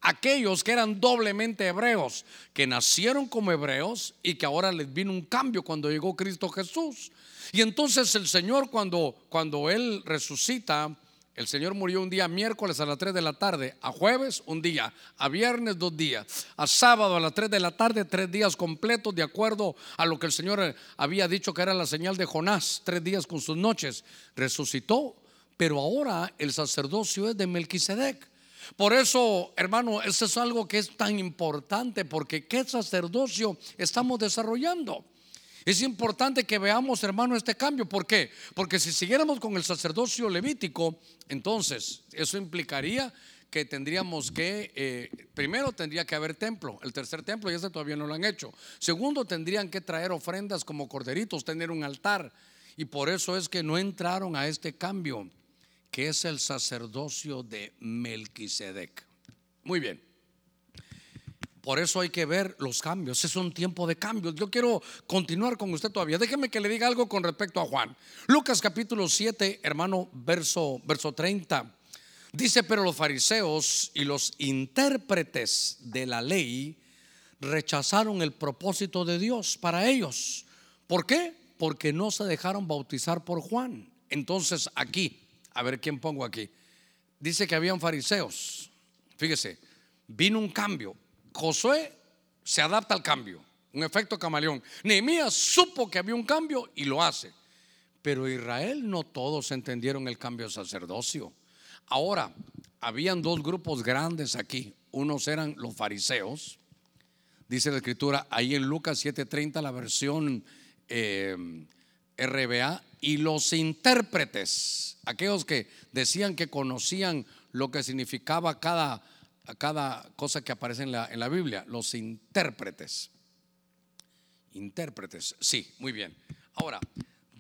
Aquellos que eran doblemente hebreos, que nacieron como hebreos y que ahora les vino un cambio cuando llegó Cristo Jesús. Y entonces el Señor cuando, cuando Él resucita, el Señor murió un día miércoles a las 3 de la tarde, a jueves un día, a viernes dos días, a sábado a las 3 de la tarde tres días completos de acuerdo a lo que el Señor había dicho que era la señal de Jonás, tres días con sus noches. Resucitó, pero ahora el sacerdocio es de Melquisedec. Por eso, hermano, eso es algo que es tan importante porque ¿qué sacerdocio estamos desarrollando? Es importante que veamos, hermano, este cambio. ¿Por qué? Porque si siguiéramos con el sacerdocio levítico, entonces eso implicaría que tendríamos que, eh, primero tendría que haber templo, el tercer templo y ese todavía no lo han hecho. Segundo, tendrían que traer ofrendas como corderitos, tener un altar. Y por eso es que no entraron a este cambio, que es el sacerdocio de Melquisedec. Muy bien. Por eso hay que ver los cambios. Es un tiempo de cambios. Yo quiero continuar con usted todavía. Déjeme que le diga algo con respecto a Juan. Lucas capítulo 7, hermano, verso, verso 30. Dice, pero los fariseos y los intérpretes de la ley rechazaron el propósito de Dios para ellos. ¿Por qué? Porque no se dejaron bautizar por Juan. Entonces aquí, a ver quién pongo aquí. Dice que habían fariseos. Fíjese, vino un cambio. Josué se adapta al cambio, un efecto camaleón. Nehemías supo que había un cambio y lo hace. Pero Israel no todos entendieron el cambio de sacerdocio. Ahora, habían dos grupos grandes aquí. Unos eran los fariseos, dice la escritura ahí en Lucas 7:30, la versión eh, RBA, y los intérpretes, aquellos que decían que conocían lo que significaba cada, cada cosa que aparece en la, en la Biblia, los intérpretes. Intérpretes, sí, muy bien. Ahora,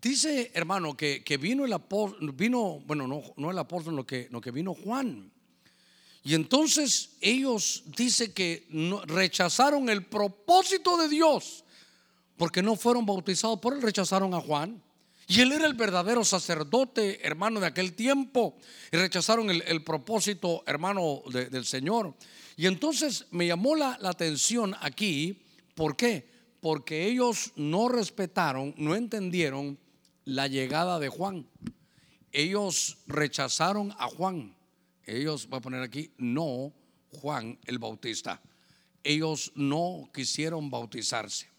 dice hermano que, que vino el apóstol, vino, bueno, no, no el apóstol, lo que, lo que vino Juan. Y entonces ellos dice que rechazaron el propósito de Dios porque no fueron bautizados, por él rechazaron a Juan. Y él era el verdadero sacerdote, hermano, de aquel tiempo. Y rechazaron el, propósito, hermano, del Señor. Y entonces me llamó la, la atención aquí, ¿por qué? Porque ellos no respetaron, no entendieron la llegada de Juan. Ellos rechazaron a Juan. Ellos, voy a poner aquí, no Juan el Bautista. Ellos no quisieron bautizarse.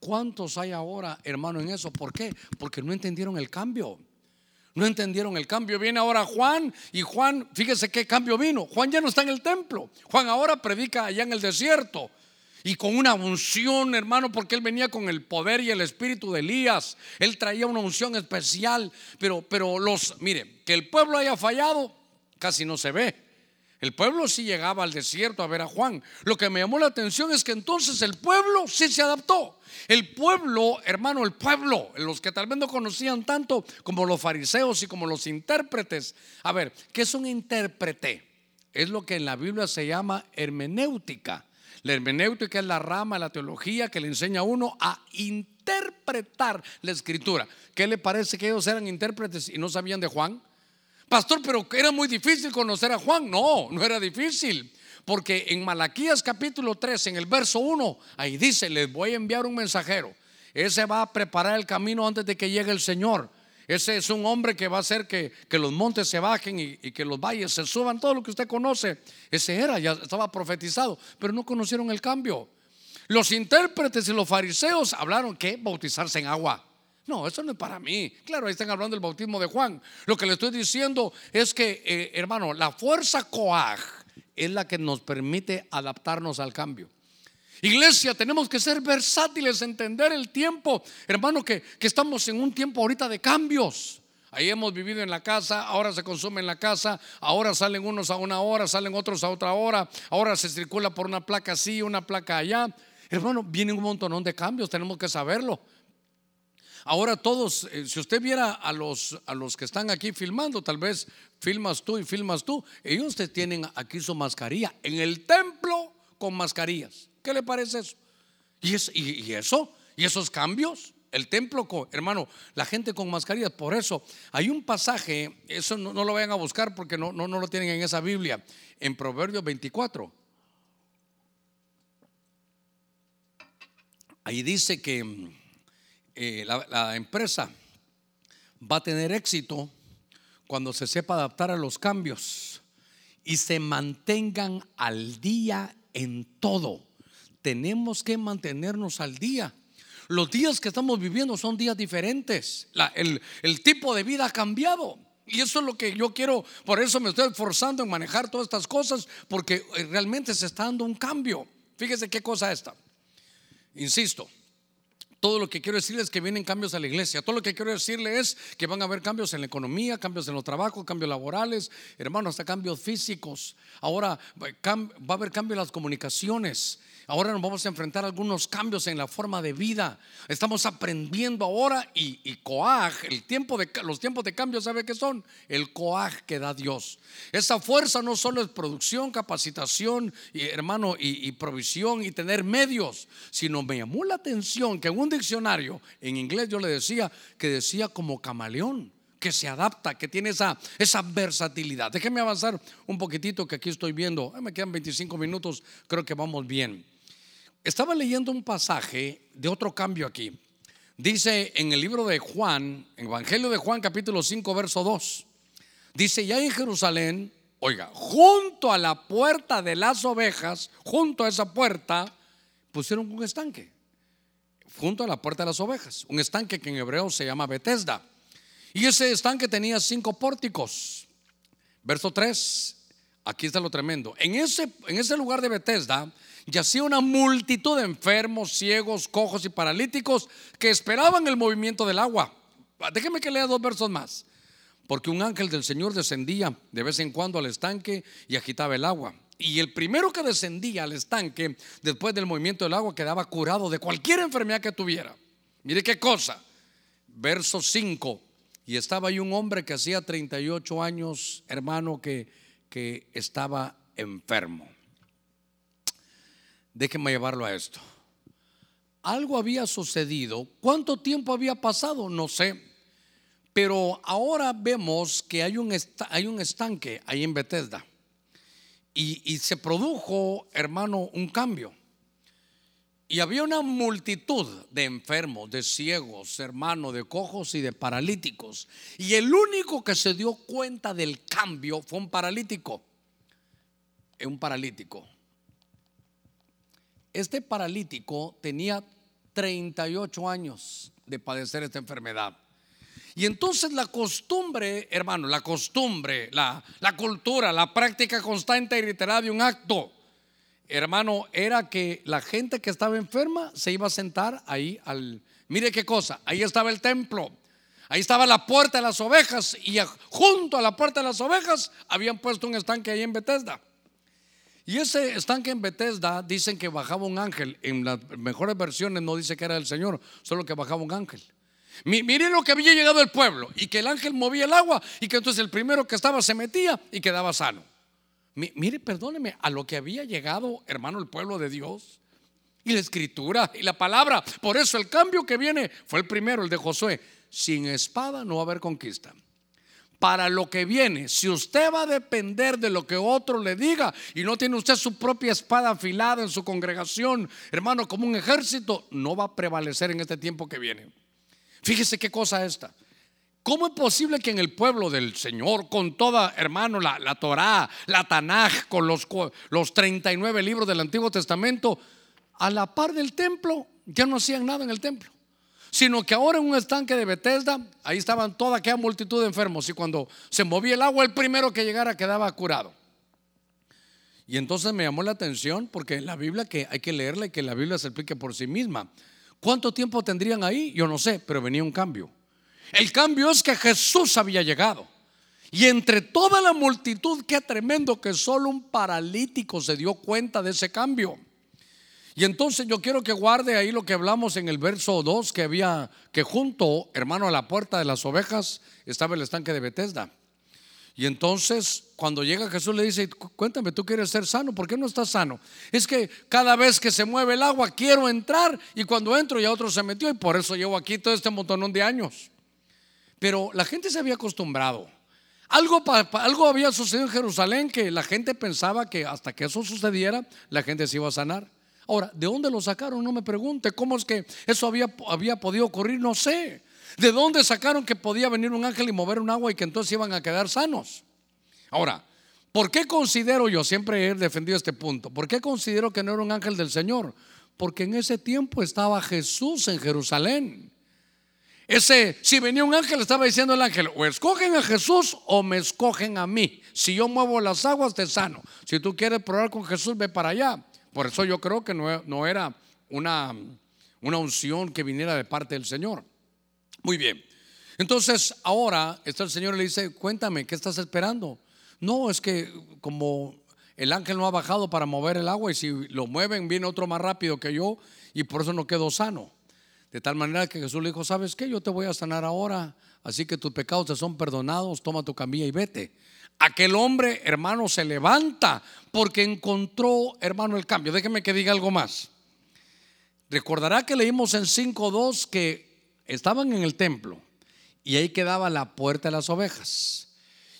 ¿Cuántos hay ahora, hermano, en eso? ¿Por qué? Porque no entendieron el cambio. No entendieron el cambio. Viene ahora Juan y Juan, fíjese qué cambio vino. Juan ya no está en el templo. Juan ahora predica allá en el desierto. Y con una unción, hermano, porque él venía con el poder y el espíritu de Elías. Él traía una unción especial. Pero, pero los, mire, que el pueblo haya fallado, casi no se ve. El pueblo sí llegaba al desierto a ver a Juan. Lo que me llamó la atención es que entonces el pueblo sí se adaptó. El pueblo, hermano, el pueblo, los que tal vez no conocían tanto como los fariseos y como los intérpretes. A ver, ¿qué es un intérprete? Es lo que en la Biblia se llama hermenéutica. La hermenéutica es la rama de la teología que le enseña a uno a interpretar la escritura. ¿Qué le parece que ellos eran intérpretes y no sabían de Juan? Pastor, pero era muy difícil conocer a Juan. No, no era difícil. Porque en Malaquías capítulo 3, en el verso 1, ahí dice, les voy a enviar un mensajero. Ese va a preparar el camino antes de que llegue el Señor. Ese es un hombre que va a hacer que, los montes se bajen y, y, que los valles se suban, todo lo que usted conoce. Ese era, ya estaba profetizado, pero no conocieron el cambio. Los intérpretes y los fariseos hablaron que bautizarse en agua. No, eso no es para mí. Claro, ahí están hablando del bautismo de Juan. Lo que le estoy diciendo es que, eh, hermano, la fuerza coaj es la que nos permite adaptarnos al cambio. Iglesia, tenemos que ser versátiles, entender el tiempo, hermano, que, que estamos en un tiempo ahorita de cambios. Ahí hemos vivido en la casa, ahora se consume en la casa, ahora salen unos a una hora, salen otros a otra hora, ahora se circula por una placa así, una placa allá. Hermano, vienen un montón de cambios, tenemos que saberlo. Ahora todos, eh, si usted viera a los, a los que están aquí filmando, tal vez filmas tú y filmas tú, ellos te tienen aquí su mascarilla en el templo con mascarillas. ¿Qué le parece eso? ¿Y, eso? ¿Y esos cambios? El templo, con, hermano, la gente con mascarillas. Por eso hay un pasaje, eso no, lo vayan a buscar porque no, no, no lo tienen en esa Biblia, en Proverbios 24. Ahí dice que eh, la, empresa va a tener éxito cuando se sepa adaptar a los cambios y se mantengan al día en todo. Tenemos que mantenernos al día. Los días que estamos viviendo son días diferentes. el, el, tipo de vida ha cambiado. Y eso es lo que yo quiero, por eso me estoy esforzando en manejar todas estas cosas, porque eh, realmente se está dando un cambio. Fíjese qué cosa esta. Insisto, todo lo que quiero decirles es que vienen cambios a la iglesia. Todo lo que quiero decirle es que van a haber cambios en la economía, cambios en los trabajos, cambios laborales, hermanos, hasta cambios físicos. Ahora va a haber cambios en las comunicaciones. Ahora nos vamos a enfrentar a algunos cambios en la forma de vida. Estamos aprendiendo ahora y, y coaj, el tiempo de, los tiempos de cambio, ¿sabe qué son? El coaj que da Dios. Esa fuerza no solo es producción, capacitación, y, hermano, y, y provisión y tener medios, sino me llamó la atención que en un diccionario, en inglés yo le decía, que decía como camaleón que se adapta, que tiene esa, esa versatilidad. Déjeme avanzar un poquitito que aquí estoy viendo. me quedan 25 minutos, creo que vamos bien. Estaba leyendo un pasaje de otro cambio aquí. Dice en el libro de Juan, Evangelio de Juan capítulo 5, verso 2. Dice, ya en Jerusalén, oiga, junto a la puerta de las ovejas, junto a esa puerta, pusieron un estanque. Junto a la puerta de las ovejas. Un estanque que en hebreo se llama Bethesda. Y ese estanque tenía cinco pórticos. Verso 3, aquí está lo tremendo. En ese, en ese lugar de Bethesda yacía una multitud de enfermos, ciegos, cojos y paralíticos que esperaban el movimiento del agua. Déjeme que lea dos versos más. Porque un ángel del Señor descendía de vez en cuando al estanque y agitaba el agua. Y el primero que descendía al estanque después del movimiento del agua quedaba curado de cualquier enfermedad que tuviera. Mire qué cosa. Verso 5. Y estaba ahí un hombre que hacía 38 años, hermano, que, que estaba enfermo. Déjenme llevarlo a esto. Algo había sucedido. ¿Cuánto tiempo había pasado? No sé. Pero ahora vemos que hay un, hay un estanque ahí en Bethesda. Y, se produjo, hermano, un cambio. Y había una multitud de enfermos, de ciegos, hermano, de cojos y de paralíticos. Y el único que se dio cuenta del cambio fue un paralítico. Un paralítico. Este paralítico tenía 38 años de padecer esta enfermedad. Y entonces la costumbre, hermano, la costumbre, la, la cultura, la práctica constante y reiterada de un acto hermano, era que la gente que estaba enferma se iba a sentar ahí al... Mire qué cosa, ahí estaba el templo, ahí estaba la puerta de las ovejas y junto a la puerta de las ovejas habían puesto un estanque ahí en Bethesda. Y ese estanque en Bethesda dicen que bajaba un ángel. En las mejores versiones no dice que era el Señor, solo que bajaba un ángel. Miren lo que había llegado el pueblo y que el ángel movía el agua y que entonces el primero que estaba se metía y quedaba sano. Mire, perdóneme, a lo que había llegado, hermano, el pueblo de Dios. Y la escritura y la palabra. Por eso el cambio que viene fue el primero, el de Josué. Sin espada no va a haber conquista. Para lo que viene, si usted va a depender de lo que otro le diga y no tiene usted su propia espada afilada en su congregación, hermano, como un ejército, no va a prevalecer en este tiempo que viene. Fíjese qué cosa esta. ¿Cómo es posible que en el pueblo del Señor, con toda, hermano, la, la Torá, la Tanaj, con los, los 39 libros del Antiguo Testamento, a la par del templo, ya no hacían nada en el templo? Sino que ahora en un estanque de Bethesda, ahí estaban toda aquella multitud de enfermos y cuando se movía el agua, el primero que llegara quedaba curado. Y entonces me llamó la atención porque la Biblia que hay que leerla y que la Biblia se explique por sí misma. ¿Cuánto tiempo tendrían ahí? Yo no sé, pero venía un cambio. El cambio es que Jesús había llegado. Y entre toda la multitud, qué tremendo que solo un paralítico se dio cuenta de ese cambio. Y entonces yo quiero que guarde ahí lo que hablamos en el verso 2, que había, que junto, hermano, a la puerta de las ovejas estaba el estanque de Bethesda. Y entonces cuando llega Jesús le dice, cuéntame, tú quieres ser sano, ¿por qué no estás sano? Es que cada vez que se mueve el agua quiero entrar y cuando entro ya otro se metió y por eso llevo aquí todo este montón de años. Pero la gente se había acostumbrado. Algo, algo había sucedido en Jerusalén que la gente pensaba que hasta que eso sucediera, la gente se iba a sanar. Ahora, ¿de dónde lo sacaron? No me pregunte. ¿Cómo es que eso había, había podido ocurrir? No sé. ¿De dónde sacaron que podía venir un ángel y mover un agua y que entonces iban a quedar sanos? Ahora, ¿por qué considero yo, siempre he defendido este punto, ¿por qué considero que no era un ángel del Señor? Porque en ese tiempo estaba Jesús en Jerusalén. Ese, si venía un ángel, estaba diciendo el ángel, o escogen a Jesús o me escogen a mí. Si yo muevo las aguas, te sano. Si tú quieres probar con Jesús, ve para allá. Por eso yo creo que no, era una, una unción que viniera de parte del Señor. Muy bien. Entonces, ahora está el Señor y le dice, cuéntame, ¿qué estás esperando? No, es que como el ángel no ha bajado para mover el agua y si lo mueven viene otro más rápido que yo y por eso no quedo sano. De tal manera que Jesús le dijo, ¿sabes qué? Yo te voy a sanar ahora, así que tus pecados te son perdonados, toma tu camilla y vete. Aquel hombre, hermano, se levanta porque encontró, hermano, el cambio. Déjeme que diga algo más. Recordará que leímos en 5.2 que estaban en el templo y ahí quedaba la puerta de las ovejas.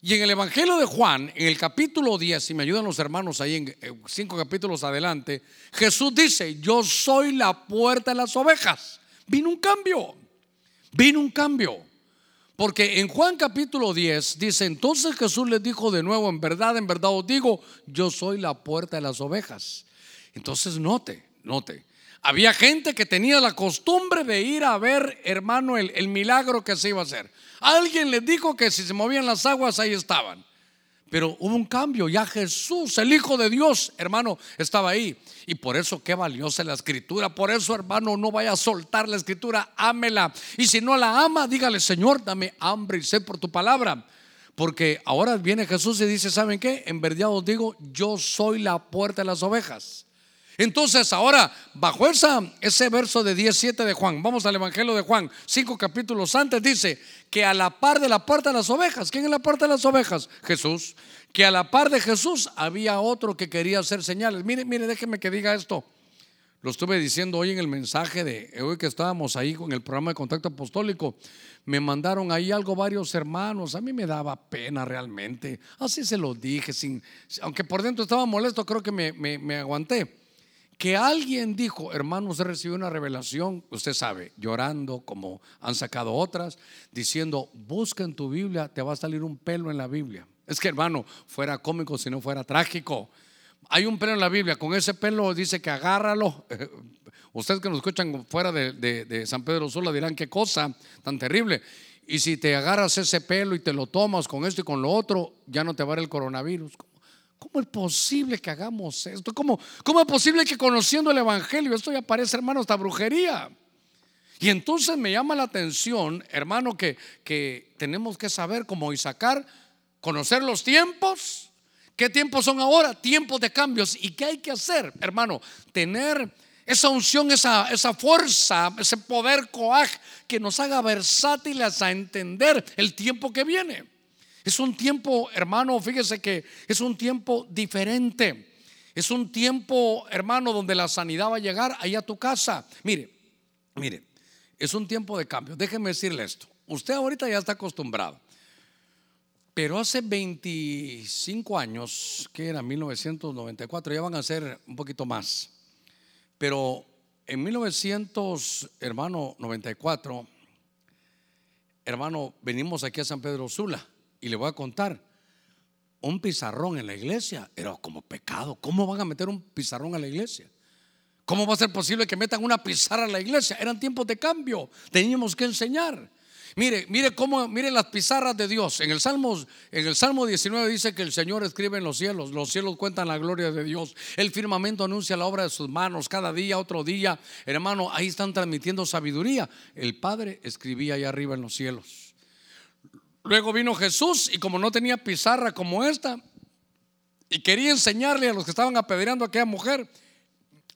Y en el Evangelio de Juan, en el capítulo 10, si me ayudan los hermanos ahí en eh, cinco capítulos adelante, Jesús dice, yo soy la puerta de las ovejas vino un cambio. Vino un cambio. Porque en Juan capítulo 10 dice, entonces Jesús les dijo de nuevo, en verdad, en verdad os digo, yo soy la puerta de las ovejas. Entonces note, note. Había gente que tenía la costumbre de ir a ver, hermano, el, el milagro que se iba a hacer. Alguien les dijo que si se movían las aguas, ahí estaban. Pero hubo un cambio, ya Jesús, el Hijo de Dios, hermano, estaba ahí. Y por eso qué valiosa la escritura. Por eso, hermano, no vaya a soltar la escritura, ámela. Y si no la ama, dígale, Señor, dame hambre y sed por tu palabra. Porque ahora viene Jesús y dice, ¿saben qué? En verdad os digo, yo soy la puerta de las ovejas. Entonces ahora, bajo esa, ese verso de 17 de Juan, vamos al Evangelio de Juan, cinco capítulos antes, dice que a la par de la puerta de las ovejas, ¿quién es la puerta de las ovejas? Jesús. Que a la par de Jesús había otro que quería hacer señales. Mire, mire, déjeme que diga esto. Lo estuve diciendo hoy en el mensaje de hoy que estábamos ahí con el programa de contacto apostólico. Me mandaron ahí algo varios hermanos. A mí me daba pena realmente. Así se lo dije, sin, aunque por dentro estaba molesto, creo que me, me aguanté que alguien dijo, hermano, usted recibió una revelación, usted sabe, llorando como han sacado otras, diciendo, busca en tu Biblia, te va a salir un pelo en la Biblia. Es que hermano, fuera cómico si no fuera trágico. Hay un pelo en la Biblia, con ese pelo dice que agárralo. [LAUGHS] Ustedes que nos escuchan fuera de, San Pedro Sula dirán qué cosa tan terrible. Y si te agarras ese pelo y te lo tomas con esto y con lo otro, ya no te va a dar el coronavirus. ¿Cómo es posible que hagamos esto? ¿Cómo, ¿Cómo es posible que conociendo el Evangelio esto ya parece, hermano, esta brujería? Y entonces me llama la atención, hermano, que, que tenemos que saber cómo y sacar, conocer los tiempos. ¿Qué tiempos son ahora? Tiempos de cambios. ¿Y qué hay que hacer, hermano? Tener esa unción, esa, esa fuerza, ese poder coaj que nos haga versátiles a entender el tiempo que viene. Es un tiempo, hermano, fíjese que es un tiempo diferente. Es un tiempo, hermano, donde la sanidad va a llegar ahí a tu casa. Mire, mire, es un tiempo de cambio. Déjeme decirle esto. Usted ahorita ya está acostumbrado. Pero hace 25 años, que era 1994, ya van a ser un poquito más. Pero en 1900, hermano, 94, hermano, venimos aquí a San Pedro Sula. Y le voy a contar, un pizarrón en la iglesia era como pecado. ¿Cómo van a meter un pizarrón a la iglesia? ¿Cómo va a ser posible que metan una pizarra a la iglesia? Eran tiempos de cambio, teníamos que enseñar. Mire, mire cómo, mire las pizarras de Dios. En el Salmo, en el Salmo 19 dice que el Señor escribe en los cielos, los cielos cuentan la gloria de Dios. El firmamento anuncia la obra de sus manos, cada día, otro día. Hermano, ahí están transmitiendo sabiduría. El Padre escribía ahí arriba en los cielos. Luego vino Jesús y como no tenía pizarra como esta y quería enseñarle a los que estaban apedreando a aquella mujer,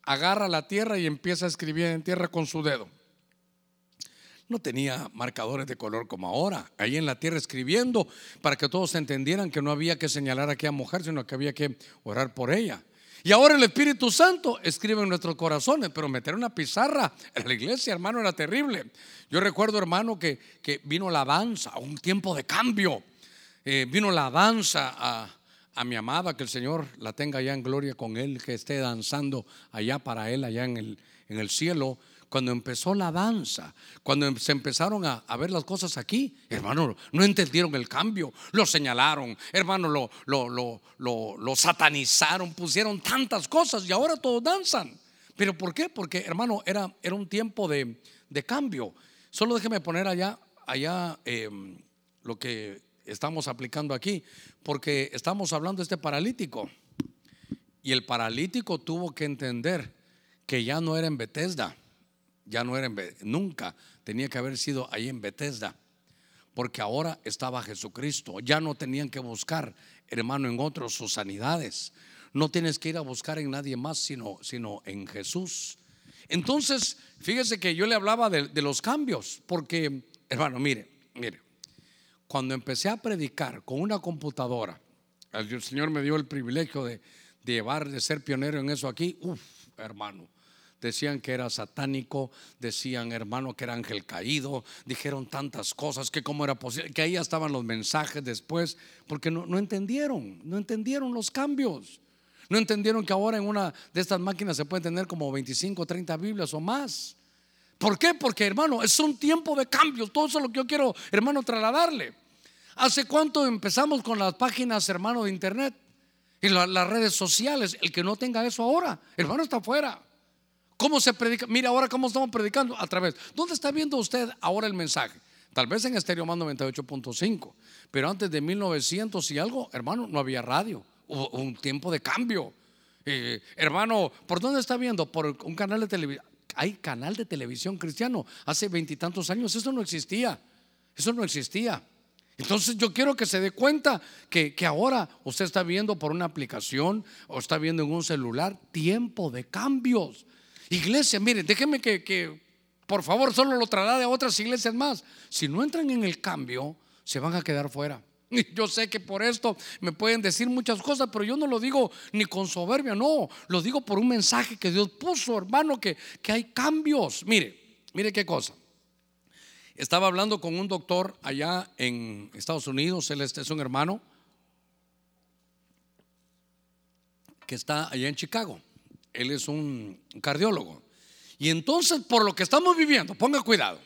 agarra la tierra y empieza a escribir en tierra con su dedo. No tenía marcadores de color como ahora, ahí en la tierra escribiendo para que todos entendieran que no había que señalar a aquella mujer, sino que había que orar por ella. Y ahora el Espíritu Santo escribe en nuestros corazones, pero meter una pizarra en la iglesia, hermano, era terrible. Yo recuerdo, hermano, que, que vino la danza, un tiempo de cambio. Eh, vino la danza a, a, mi amada, que el Señor la tenga allá en gloria con Él, que esté danzando allá para Él, allá en el, en el cielo cuando empezó la danza, cuando em, se empezaron a, ver las cosas aquí, hermano, no entendieron el cambio, lo señalaron, hermano, lo, lo, lo, satanizaron, pusieron tantas cosas y ahora todos danzan. ¿Pero por qué? Porque, hermano, era, era un tiempo de, cambio. Solo déjeme poner allá, allá em, lo que estamos aplicando aquí, porque estamos hablando de este paralítico. Y el paralítico tuvo que entender que ya no era en Bethesda, ya no era en, nunca tenía que haber sido ahí en Bethesda, porque ahora estaba Jesucristo. Ya no tenían que buscar, hermano, en otros sus sanidades. No tienes que ir a buscar en nadie más, sino, sino en Jesús. Entonces, fíjese que yo le hablaba de, los cambios, porque, hermano, mire, mire, cuando empecé a predicar con una computadora, el Señor me dio el privilegio de, de llevar, de ser pionero en eso aquí, uff, hermano decían que era satánico, decían hermano que era ángel caído, dijeron tantas cosas que cómo era posible, que ahí estaban los mensajes después, porque no, entendieron, no entendieron los cambios. No entendieron que ahora en una de estas máquinas se puede tener como 25, 30 Biblias o más. ¿Por qué? Porque hermano, es un tiempo de cambios. Todo eso es lo que yo quiero, hermano, trasladarle. ¿Hace cuánto empezamos con las páginas, hermano, de internet? Y las redes sociales. El que no tenga eso ahora, hermano, está afuera. ¿Cómo se predica? Mira ahora cómo estamos predicando a través. ¿Dónde está viendo usted ahora el mensaje? Tal vez en Estéreo Más 98.5. Pero antes de 1900 y algo, hermano, no había radio. Hubo un tiempo de cambio. Eh, hermano, ¿por dónde está viendo? Por un canal de televisión. Hay canal de televisión cristiano. Hace veintitantos años eso no existía. Eso no existía. Entonces yo quiero que se dé cuenta que, que, ahora usted está viendo por una aplicación o está viendo en un celular tiempo de cambios. Iglesia, miren, déjenme que, que por favor solo lo traslade a otras iglesias más. Si no entran en el cambio, se van a quedar fuera. [LAUGHS] Yo sé que por esto me pueden decir muchas cosas, pero yo no lo digo ni con soberbia, no, lo digo por un mensaje que Dios puso, hermano, que, que hay cambios. Mire, mire qué cosa. Estaba hablando con un doctor allá en Estados Unidos, él es un hermano que está allá en Chicago. Él es un cardiólogo. Y entonces, por lo que estamos viviendo, ponga cuidado.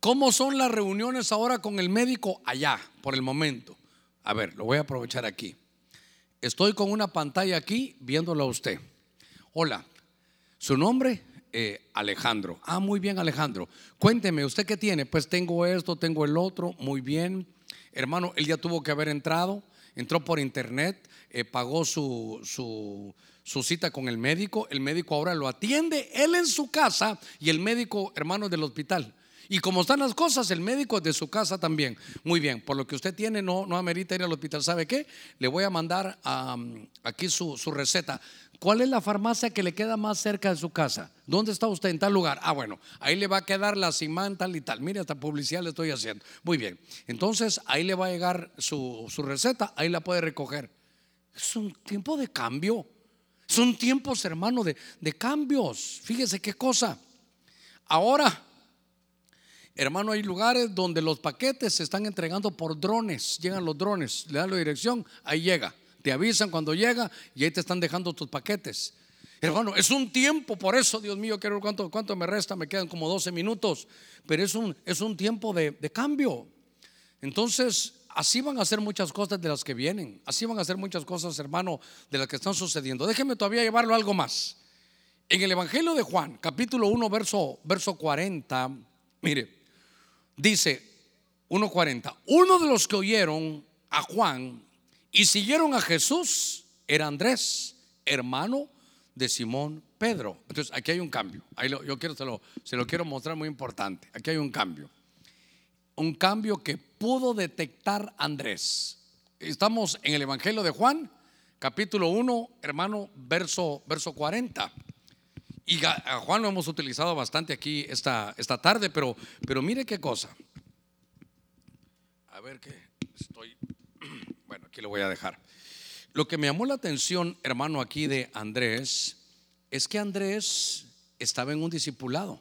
¿Cómo son las reuniones ahora con el médico allá, por el momento? A ver, lo voy a aprovechar aquí. Estoy con una pantalla aquí viéndolo a usted. Hola, ¿su nombre? Eh, Alejandro. Ah, muy bien, Alejandro. Cuénteme, ¿usted qué tiene? Pues tengo esto, tengo el otro, muy bien. Hermano, él ya tuvo que haber entrado, entró por internet, eh, pagó su, su, su, cita con el médico, el médico ahora lo atiende, él en su casa y el médico, hermano, del hospital. Y como están las cosas, el médico de su casa también. Muy bien, por lo que usted tiene, no, no amerita ir al hospital. ¿Sabe qué? Le voy a mandar aquí su, su, receta. ¿Cuál es la farmacia que le queda más cerca de su casa? ¿Dónde está usted? En tal lugar. Ah, bueno, ahí le va a quedar la simán tal y tal. Mire, hasta publicidad le estoy haciendo. Muy bien. Entonces, ahí le va a llegar su, su receta, ahí la puede recoger. Es un tiempo de cambio. Son tiempos, hermano, de, de cambios. Fíjese qué cosa. Ahora Hermano, hay lugares donde los paquetes se están entregando por drones. Llegan los drones, le dan la dirección, ahí llega. Te avisan cuando llega y ahí te están dejando tus paquetes. Hermano, es un tiempo, por eso, Dios mío, quiero cuánto, cuánto me resta, me quedan como 12 minutos, pero es un, es un tiempo de, de cambio. Entonces, así van a ser muchas cosas de las que vienen, así van a ser muchas cosas, hermano, de las que están sucediendo. Déjeme todavía llevarlo algo más. En el Evangelio de Juan, capítulo 1, verso, verso 40, mire, dice 1.40, uno de los que oyeron a Juan y siguieron a Jesús era Andrés, hermano de Simón Pedro. Entonces aquí hay un cambio. Ahí yo quiero, se lo, se lo quiero mostrar muy importante. Aquí hay un cambio. Un cambio que pudo detectar Andrés. Estamos en el Evangelio de Juan, capítulo 1, hermano, verso, verso 40. Y a Juan lo hemos utilizado bastante aquí esta, esta tarde, pero, pero mire qué cosa. A ver qué estoy. [CLEARS THROAT] Bueno, aquí lo voy a dejar. Lo que me llamó la atención, hermano, aquí de Andrés, es que Andrés estaba en un discipulado.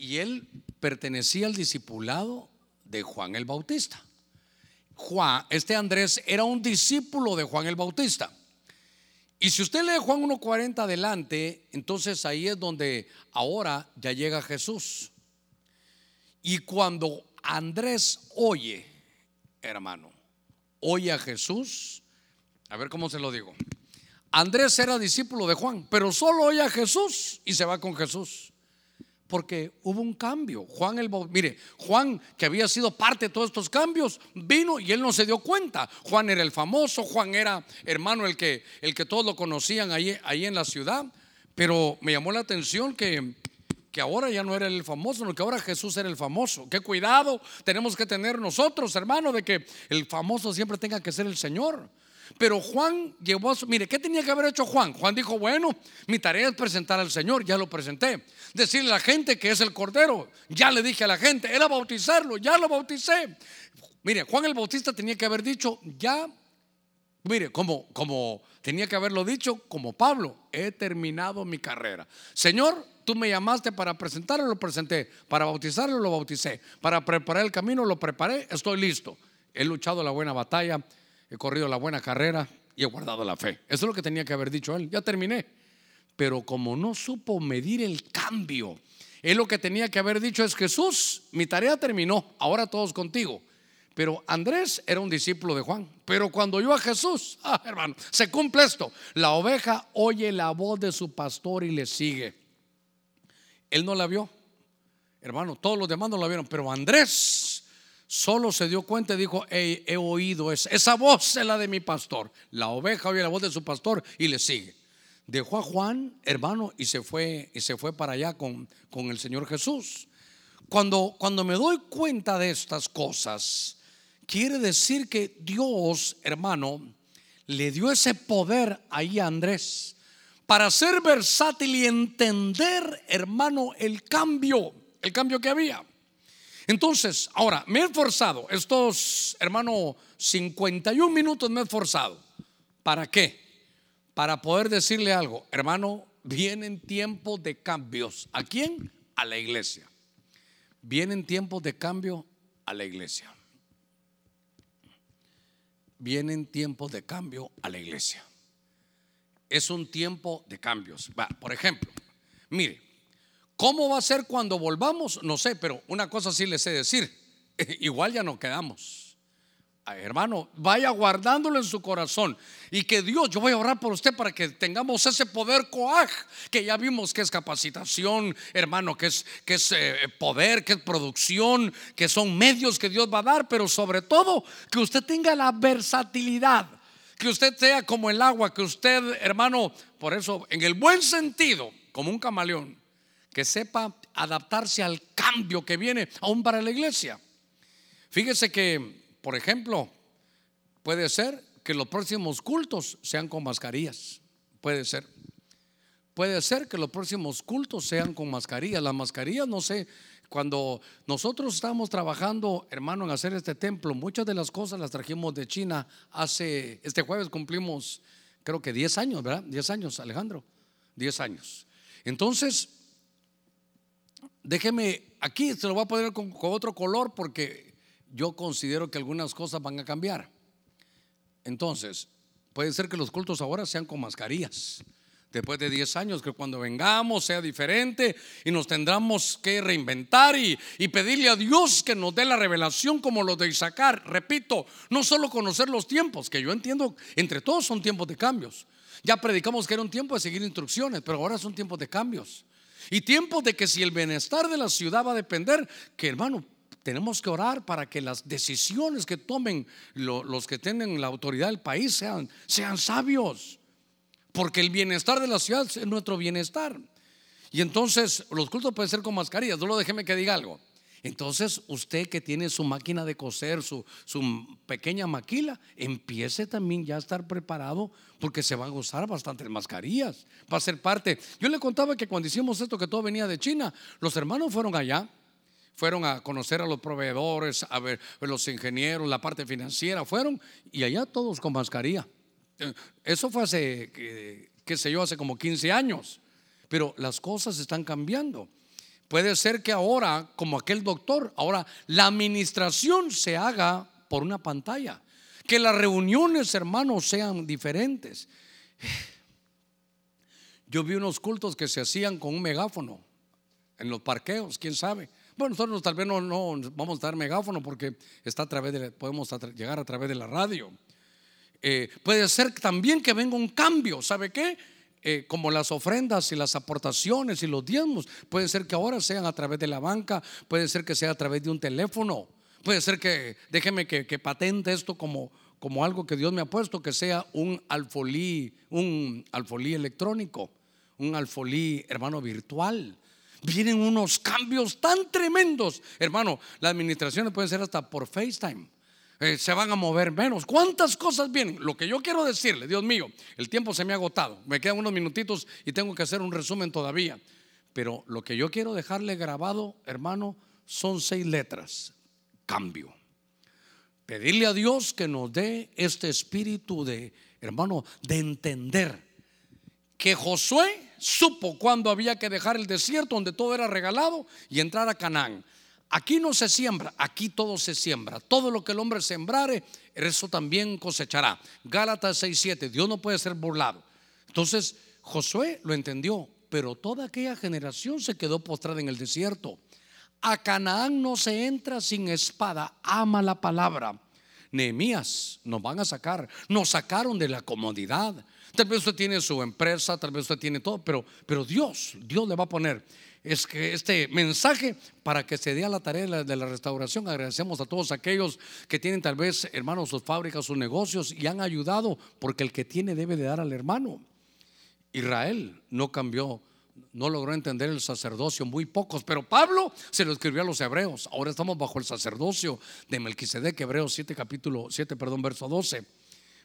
Y él pertenecía al discipulado de Juan el Bautista. Juan, este Andrés era un discípulo de Juan el Bautista. Y si usted lee Juan 1.40 adelante, entonces ahí es donde ahora ya llega Jesús. Y cuando Andrés oye, hermano, oye a Jesús, a ver cómo se lo digo. Andrés era discípulo de Juan, pero solo oye a Jesús y se va con Jesús porque hubo un cambio. Juan el mire, Juan que había sido parte de todos estos cambios, vino y él no se dio cuenta. Juan era el famoso, Juan era hermano el que el que todos lo conocían ahí, ahí en la ciudad, pero me llamó la atención que que ahora ya no era el famoso, sino que ahora Jesús era el famoso. Qué cuidado tenemos que tener nosotros, hermano, de que el famoso siempre tenga que ser el Señor. Pero Juan llevó a su, mire, ¿qué tenía que haber hecho Juan? Juan dijo, bueno, mi tarea es presentar al Señor, ya lo presenté. Decirle a la gente que es el Cordero, ya le dije a la gente, era bautizarlo, ya lo bauticé. Mire, Juan el Bautista tenía que haber dicho, ya, mire, como, como tenía que haberlo dicho, como Pablo, he terminado mi carrera. Señor, tú me llamaste para presentarlo, lo presenté, para bautizarlo, lo bauticé, para preparar el camino, lo preparé, estoy listo. He luchado la buena batalla he corrido la buena carrera y he guardado la fe. Eso es lo que tenía que haber dicho él. Ya terminé. Pero como no supo medir el cambio, él lo que tenía que haber dicho es Jesús, mi tarea terminó, ahora todos contigo. Pero Andrés era un discípulo de Juan. Pero cuando oyó a Jesús, ah, hermano, se cumple esto. La oveja oye la voz de su pastor y le sigue. Él no la vio. hermano, todos los demás no la vieron, pero Andrés solo se dio cuenta y dijo, he oído esa, esa voz es la de mi pastor. La oveja oye la voz de su pastor y le sigue. Dejó a Juan, hermano, y se fue, y se fue para allá con, con el Señor Jesús. Cuando, cuando me doy cuenta de estas cosas, quiere decir que Dios, hermano, le dio ese poder ahí a Andrés para ser versátil y entender, hermano, el cambio, el cambio que había. Entonces, ahora, me he esforzado, estos, hermano, 51 minutos me he esforzado. ¿Para qué? Para poder decirle algo, hermano, vienen tiempos de cambios. ¿A quién? A la iglesia. Vienen tiempos de cambio a la iglesia vienen tiempos de cambio a la iglesia. Es un tiempo de cambios. por ejemplo, mire, ¿cómo va a ser cuando volvamos? No sé, pero una cosa sí les sé decir. [LAUGHS] Igual ya no quedamos hermano, vaya guardándolo en su corazón y que Dios, yo voy a orar por usted para que tengamos ese poder coaj, que ya vimos que es capacitación, hermano, que es, que es eh, poder, que es producción, que son medios que Dios va a dar, pero sobre todo que usted tenga la versatilidad, que usted sea como el agua, que usted, hermano, por eso, en el buen sentido, como un camaleón, que sepa adaptarse al cambio que viene aún para la iglesia. Fíjese que por ejemplo, puede ser que los próximos cultos sean con mascarillas. Puede ser. Puede ser que los próximos cultos sean con mascarillas. Las mascarillas, no sé, cuando nosotros estamos trabajando, hermano, en hacer este templo, muchas de las cosas las trajimos de China hace, este jueves cumplimos, creo que 10 años, ¿verdad? 10 años, Alejandro, 10 años. Entonces, déjeme, aquí se lo voy a poner con otro color porque yo considero que algunas cosas van a cambiar. Entonces, puede ser que los cultos ahora sean con mascarillas. Después de 10 años, que cuando vengamos sea diferente y nos tendremos que reinventar y, pedirle a Dios que nos dé la revelación como lo de Isaac. Repito, no solo conocer los tiempos, que yo entiendo, entre todos son tiempos de cambios. Ya predicamos que era un tiempo de seguir instrucciones, pero ahora son tiempos de cambios. Y tiempos de que si el bienestar de la ciudad va a depender, que hermano, tenemos que orar para que las decisiones que tomen los que tienen la autoridad del país sean, sean sabios. Porque el bienestar de la ciudad es nuestro bienestar. Y entonces los cultos pueden ser con mascarillas. Solo déjeme que diga algo. Entonces usted que tiene su máquina de coser, su, pequeña maquila, empiece también ya a estar preparado porque se van a usar bastantes mascarillas. Va a ser parte. Yo le contaba que cuando hicimos esto, que todo venía de China, los hermanos fueron allá fueron a conocer a los proveedores, a ver los ingenieros, la parte financiera, fueron y allá todos con mascarilla. Eso fue hace, qué sé yo, hace como 15 años, pero las cosas están cambiando. Puede ser que ahora, como aquel doctor, ahora la administración se haga por una pantalla, que las reuniones, hermanos, sean diferentes. [SIGHS] Yo vi unos cultos que se hacían con un megáfono en los parqueos, quién sabe. Bueno, nosotros tal vez no, vamos a dar megáfono porque está a través de, podemos llegar a través de la radio. Eh, puede ser también que venga un cambio, ¿sabe qué? Eh, como las ofrendas y las aportaciones y los diezmos, puede ser que ahora sean a través de la banca, puede ser que sea a través de un teléfono, puede ser que, déjeme que, patente esto como, como algo que Dios me ha puesto, que sea un alfolí, un alfolí electrónico, un alfolí, hermano, virtual vienen unos cambios tan tremendos. Hermano, las administraciones pueden ser hasta por FaceTime. Eh, se van a mover menos. ¿Cuántas cosas vienen? Lo que yo quiero decirle, Dios mío, el tiempo se me ha agotado. Me quedan unos minutitos y tengo que hacer un resumen todavía. Pero lo que yo quiero dejarle grabado, hermano, son seis letras. Cambio. Pedirle a Dios que nos dé este espíritu de, hermano, de entender que Josué supo cuándo había que dejar el desierto donde todo era regalado y entrar a Canaán. Aquí no se siembra, aquí todo se siembra. Todo lo que el hombre sembrare, eso también cosechará. Gálatas 6:7, Dios no puede ser burlado. Entonces, Josué lo entendió, pero toda aquella generación se quedó postrada en el desierto. A Canaán no se entra sin espada, ama la palabra. Nehemías, nos van a sacar, nos sacaron de la comodidad. Tal vez usted tiene su empresa, tal vez usted tiene todo, pero, pero Dios, Dios le va a poner es que este mensaje para que se dé a la tarea de la, restauración. Agradecemos a todos aquellos que tienen tal vez, hermanos, sus fábricas, sus negocios y han ayudado, porque el que tiene debe de dar al hermano. Israel no cambió, no logró entender el sacerdocio, muy pocos, pero Pablo se lo escribió a los hebreos. Ahora estamos bajo el sacerdocio de Melquisedec, Hebreos 7, capítulo 7, perdón, verso 12.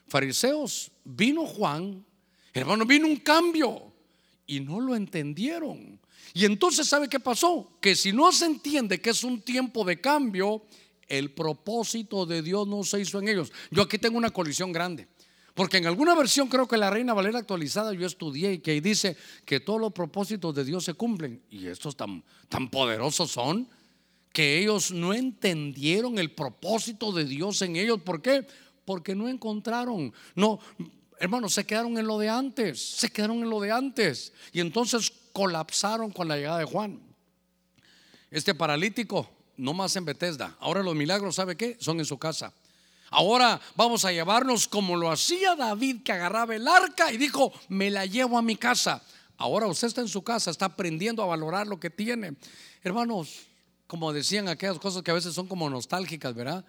Fariseos, vino Juan, hermano, vino un cambio y no lo entendieron. Y entonces, ¿sabe qué pasó? Que si no se entiende que es un tiempo de cambio, el propósito de Dios no se hizo en ellos. Yo aquí tengo una colisión grande. Porque en alguna versión creo que la Reina Valera actualizada yo estudié y que dice que todos los propósitos de Dios se cumplen. Y estos tan, tan poderosos son que ellos no entendieron el propósito de Dios en ellos. ¿Por qué? Porque no encontraron, no, hermanos, se quedaron en lo de antes, se quedaron en lo de antes. Y entonces colapsaron con la llegada de Juan. Este paralítico, no más en Bethesda. Ahora los milagros, ¿sabe qué? Son en su casa. Ahora vamos a llevarnos como lo hacía David que agarraba el arca y dijo, me la llevo a mi casa. Ahora usted está en su casa, está aprendiendo a valorar lo que tiene. Hermanos, como decían aquellas cosas que a veces son como nostálgicas, ¿verdad?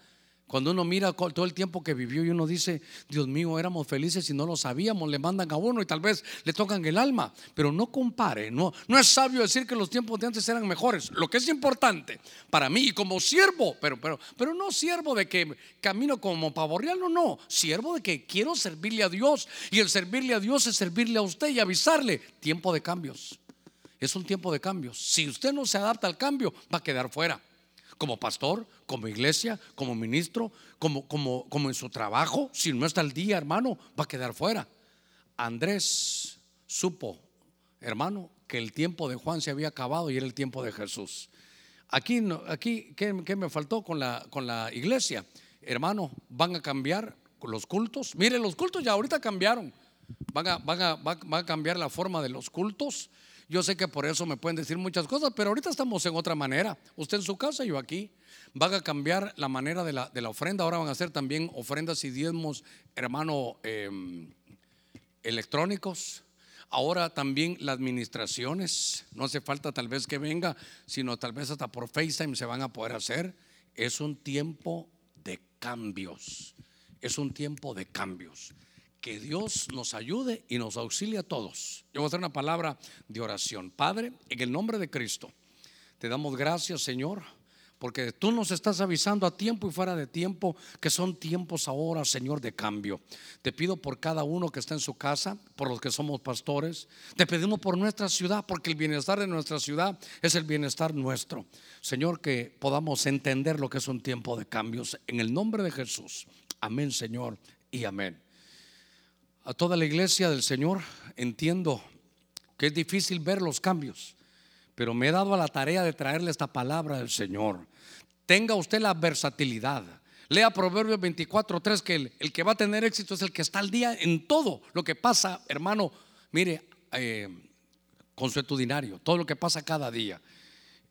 Cuando uno mira todo el tiempo que vivió y uno dice, Dios mío, éramos felices y no lo sabíamos, le mandan a uno y tal vez le tocan el alma, pero no compare, no, no es sabio decir que los tiempos de antes eran mejores. Lo que es importante para mí como siervo, pero, pero, pero no siervo de que camino como pavorreal, no, no, siervo de que quiero servirle a Dios y el servirle a Dios es servirle a usted y avisarle, tiempo de cambios. Es un tiempo de cambios. Si usted no se adapta al cambio, va a quedar fuera como pastor, como iglesia, como ministro, como, como, como en su trabajo. Si no está al día, hermano, va a quedar fuera. Andrés supo, hermano, que el tiempo de Juan se había acabado y era el tiempo de Jesús. Aquí, aquí ¿qué, me faltó con la, con la iglesia? Hermano, van a cambiar los cultos. Miren, los cultos ya ahorita cambiaron. Van a, van a, van a cambiar la forma de los cultos. Yo sé que por eso me pueden decir muchas cosas, pero ahorita estamos en otra manera. Usted en su casa, yo aquí. Van a cambiar la manera de la, de la ofrenda. Ahora van a hacer también ofrendas y diezmos, hermano, em, electrónicos. Ahora también las administraciones. No hace falta tal vez que venga, sino tal vez hasta por FaceTime se van a poder hacer. Es un tiempo de cambios. Es un tiempo de cambios que Dios nos ayude y nos auxilie a todos. Yo voy a hacer una palabra de oración. Padre, en el nombre de Cristo, te damos gracias, Señor, porque tú nos estás avisando a tiempo y fuera de tiempo que son tiempos ahora, Señor, de cambio. Te pido por cada uno que está en su casa, por los que somos pastores. Te pedimos por nuestra ciudad, porque el bienestar de nuestra ciudad es el bienestar nuestro. Señor, que podamos entender lo que es un tiempo de cambios. En el nombre de Jesús. Amén, Señor, y amén a toda la iglesia del Señor, entiendo que es difícil ver los cambios, pero me he dado a la tarea de traerle esta palabra del Señor. Tenga usted la versatilidad. Lea Proverbios 24:3 que el, que va a tener éxito es el que está al día en todo lo que pasa, hermano. Mire, eh, consuetudinario, todo lo que pasa cada día.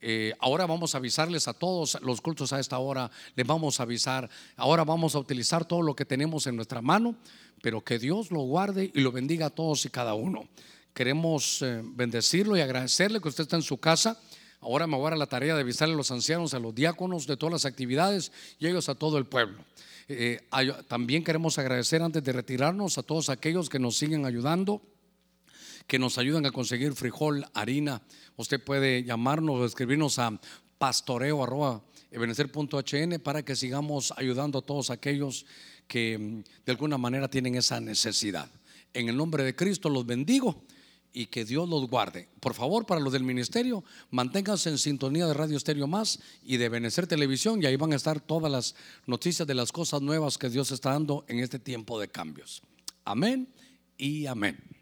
Eh, ahora vamos a avisarles a todos los cultos a esta hora, les vamos a avisar. Ahora vamos a utilizar todo lo que tenemos en nuestra mano pero que Dios lo guarde y lo bendiga a todos y cada uno. Queremos eh, bendecirlo y agradecerle que usted está en su casa. Ahora me voy a la tarea de avisarle a los ancianos, a los diáconos de todas las actividades y ellos a todo el pueblo. Eh, también queremos agradecer antes de retirarnos a todos aquellos que nos siguen ayudando, que nos ayudan a conseguir frijol, harina. Usted puede llamarnos o escribirnos a pastoreo para que sigamos ayudando a todos aquellos que mm, de alguna manera tienen esa necesidad. En el nombre de Cristo los bendigo y que Dios los guarde. Por favor, para los del ministerio, manténganse en sintonía de Radio Estéreo Más y de Benecer Televisión y ahí van a estar todas las noticias de las cosas nuevas que Dios está dando en este tiempo de cambios. Amén y amén.